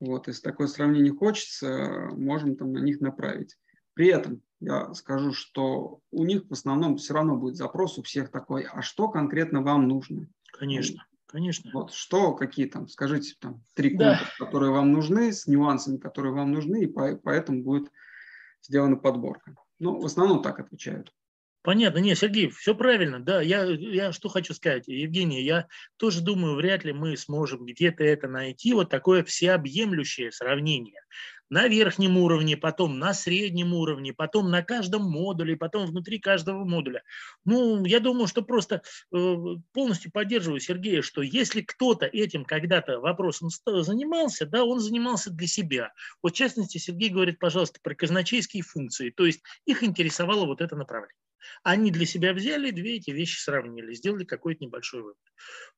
S2: Вот, если такое сравнение хочется, можем там на них направить. При этом я скажу, что у них в основном все равно будет запрос у всех такой, а что конкретно вам нужно?
S1: Конечно, конечно.
S2: Вот что, какие там, скажите, там, три пункта, да. которые вам нужны, с нюансами, которые вам нужны, и поэтому будет сделана подборка. Ну, в основном так отвечают.
S1: Понятно, нет, Сергей, все правильно, да, я, я что хочу сказать, Евгений, я тоже думаю, вряд ли мы сможем где-то это найти, вот такое всеобъемлющее сравнение на верхнем уровне, потом на среднем уровне, потом на каждом модуле, потом внутри каждого модуля. Ну, я думаю, что просто э, полностью поддерживаю Сергея, что если кто-то этим когда-то вопросом занимался, да, он занимался для себя. Вот в частности, Сергей говорит, пожалуйста, про казначейские функции, то есть их интересовало вот это направление. Они для себя взяли, две эти вещи сравнили, сделали какой-то небольшой вывод.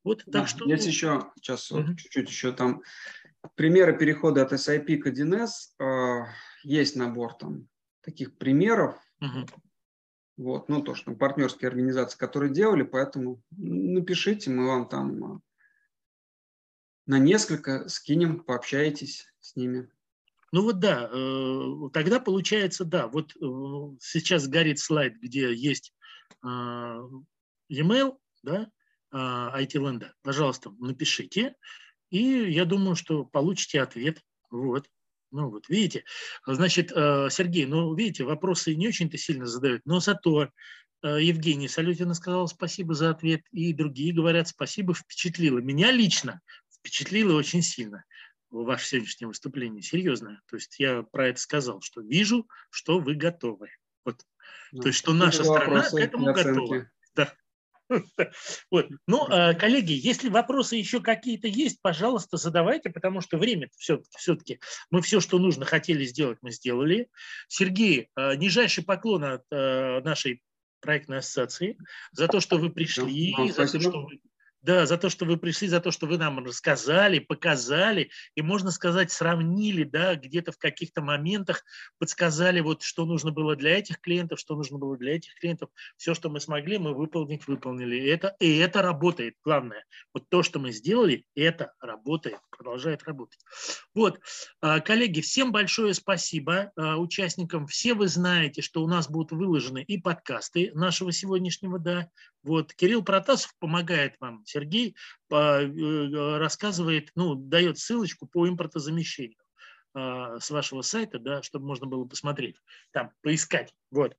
S1: Вот
S2: так да, что... Есть еще, сейчас угу. вот, чуть-чуть еще там примеры перехода от SIP к 1С. Э, есть набор там таких примеров. Угу. Вот, ну, то, что партнерские организации, которые делали, поэтому напишите, мы вам там э, на несколько скинем, пообщаетесь с ними.
S1: Ну вот да, э, тогда получается, да, вот сейчас горит слайд, где есть e-mail, да, IT-ленда. Пожалуйста, напишите, и я думаю, что получите ответ. Вот. Ну вот, видите. Значит, э, Сергей, ну, видите, вопросы не очень-то сильно задают, но зато э, Евгений Салютина сказал спасибо за ответ, и другие говорят спасибо, впечатлило. Меня лично впечатлило очень сильно ваше сегодняшнее выступление, серьезно. То есть я про это сказал, что вижу, что вы готовы. Вот. Ну, То есть, что наша страна к этому готова. Да. Вот. Ну, а, коллеги, если вопросы еще какие-то есть, пожалуйста, задавайте, потому что время все-таки, все-таки мы все, что нужно, хотели сделать, мы сделали. Сергей, а, нижайший поклон от а, нашей проектной ассоциации за то, что вы пришли, за то, что вы да, за то, что вы пришли, за то, что вы нам рассказали, показали, и, можно сказать, сравнили, да, где-то в каких-то моментах подсказали, вот, что нужно было для этих клиентов, что нужно было для этих клиентов. Все, что мы смогли, мы выполнить, выполнили. И это, и это работает, главное. Вот то, что мы сделали, это работает, продолжает работать. Вот, а, коллеги, всем большое спасибо а, участникам. Все вы знаете, что у нас будут выложены и подкасты нашего сегодняшнего, да, вот Кирилл Протасов помогает вам, Сергей э, рассказывает, ну, дает ссылочку по импортозамещению э, с вашего сайта, да, чтобы можно было посмотреть, там, поискать. Вот.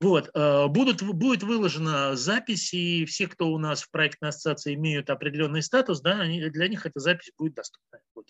S1: Вот, э, будут, будет выложена запись, и все, кто у нас в проектной ассоциации имеют определенный статус, да, они, для них эта запись будет доступна. Вот.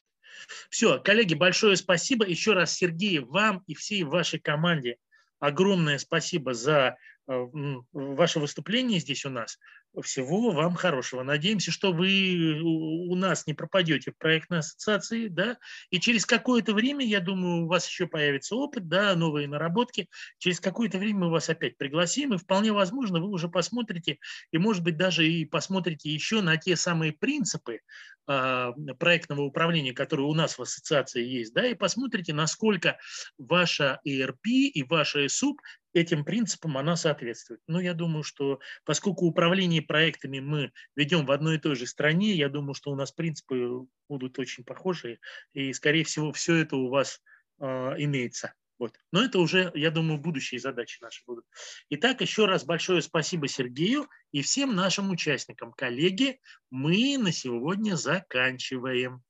S1: Все, коллеги, большое спасибо. Еще раз, Сергей, вам и всей вашей команде огромное спасибо за ваше выступление здесь у нас. Всего вам хорошего. Надеемся, что вы у нас не пропадете в проектной ассоциации, да, и через какое-то время, я думаю, у вас еще появится опыт, да, новые наработки. Через какое-то время мы вас опять пригласим, и вполне возможно, вы уже посмотрите, и, может быть, даже и посмотрите еще на те самые принципы а, проектного управления, которые у нас в ассоциации есть, да, и посмотрите, насколько ваша ERP и ваша СУП этим принципам она соответствует. Но я думаю, что поскольку управление проектами мы ведем в одной и той же стране, я думаю, что у нас принципы будут очень похожие, и, скорее всего, все это у вас э, имеется. Вот. Но это уже, я думаю, будущие задачи наши будут. Итак, еще раз большое спасибо Сергею и всем нашим участникам. Коллеги, мы на сегодня заканчиваем.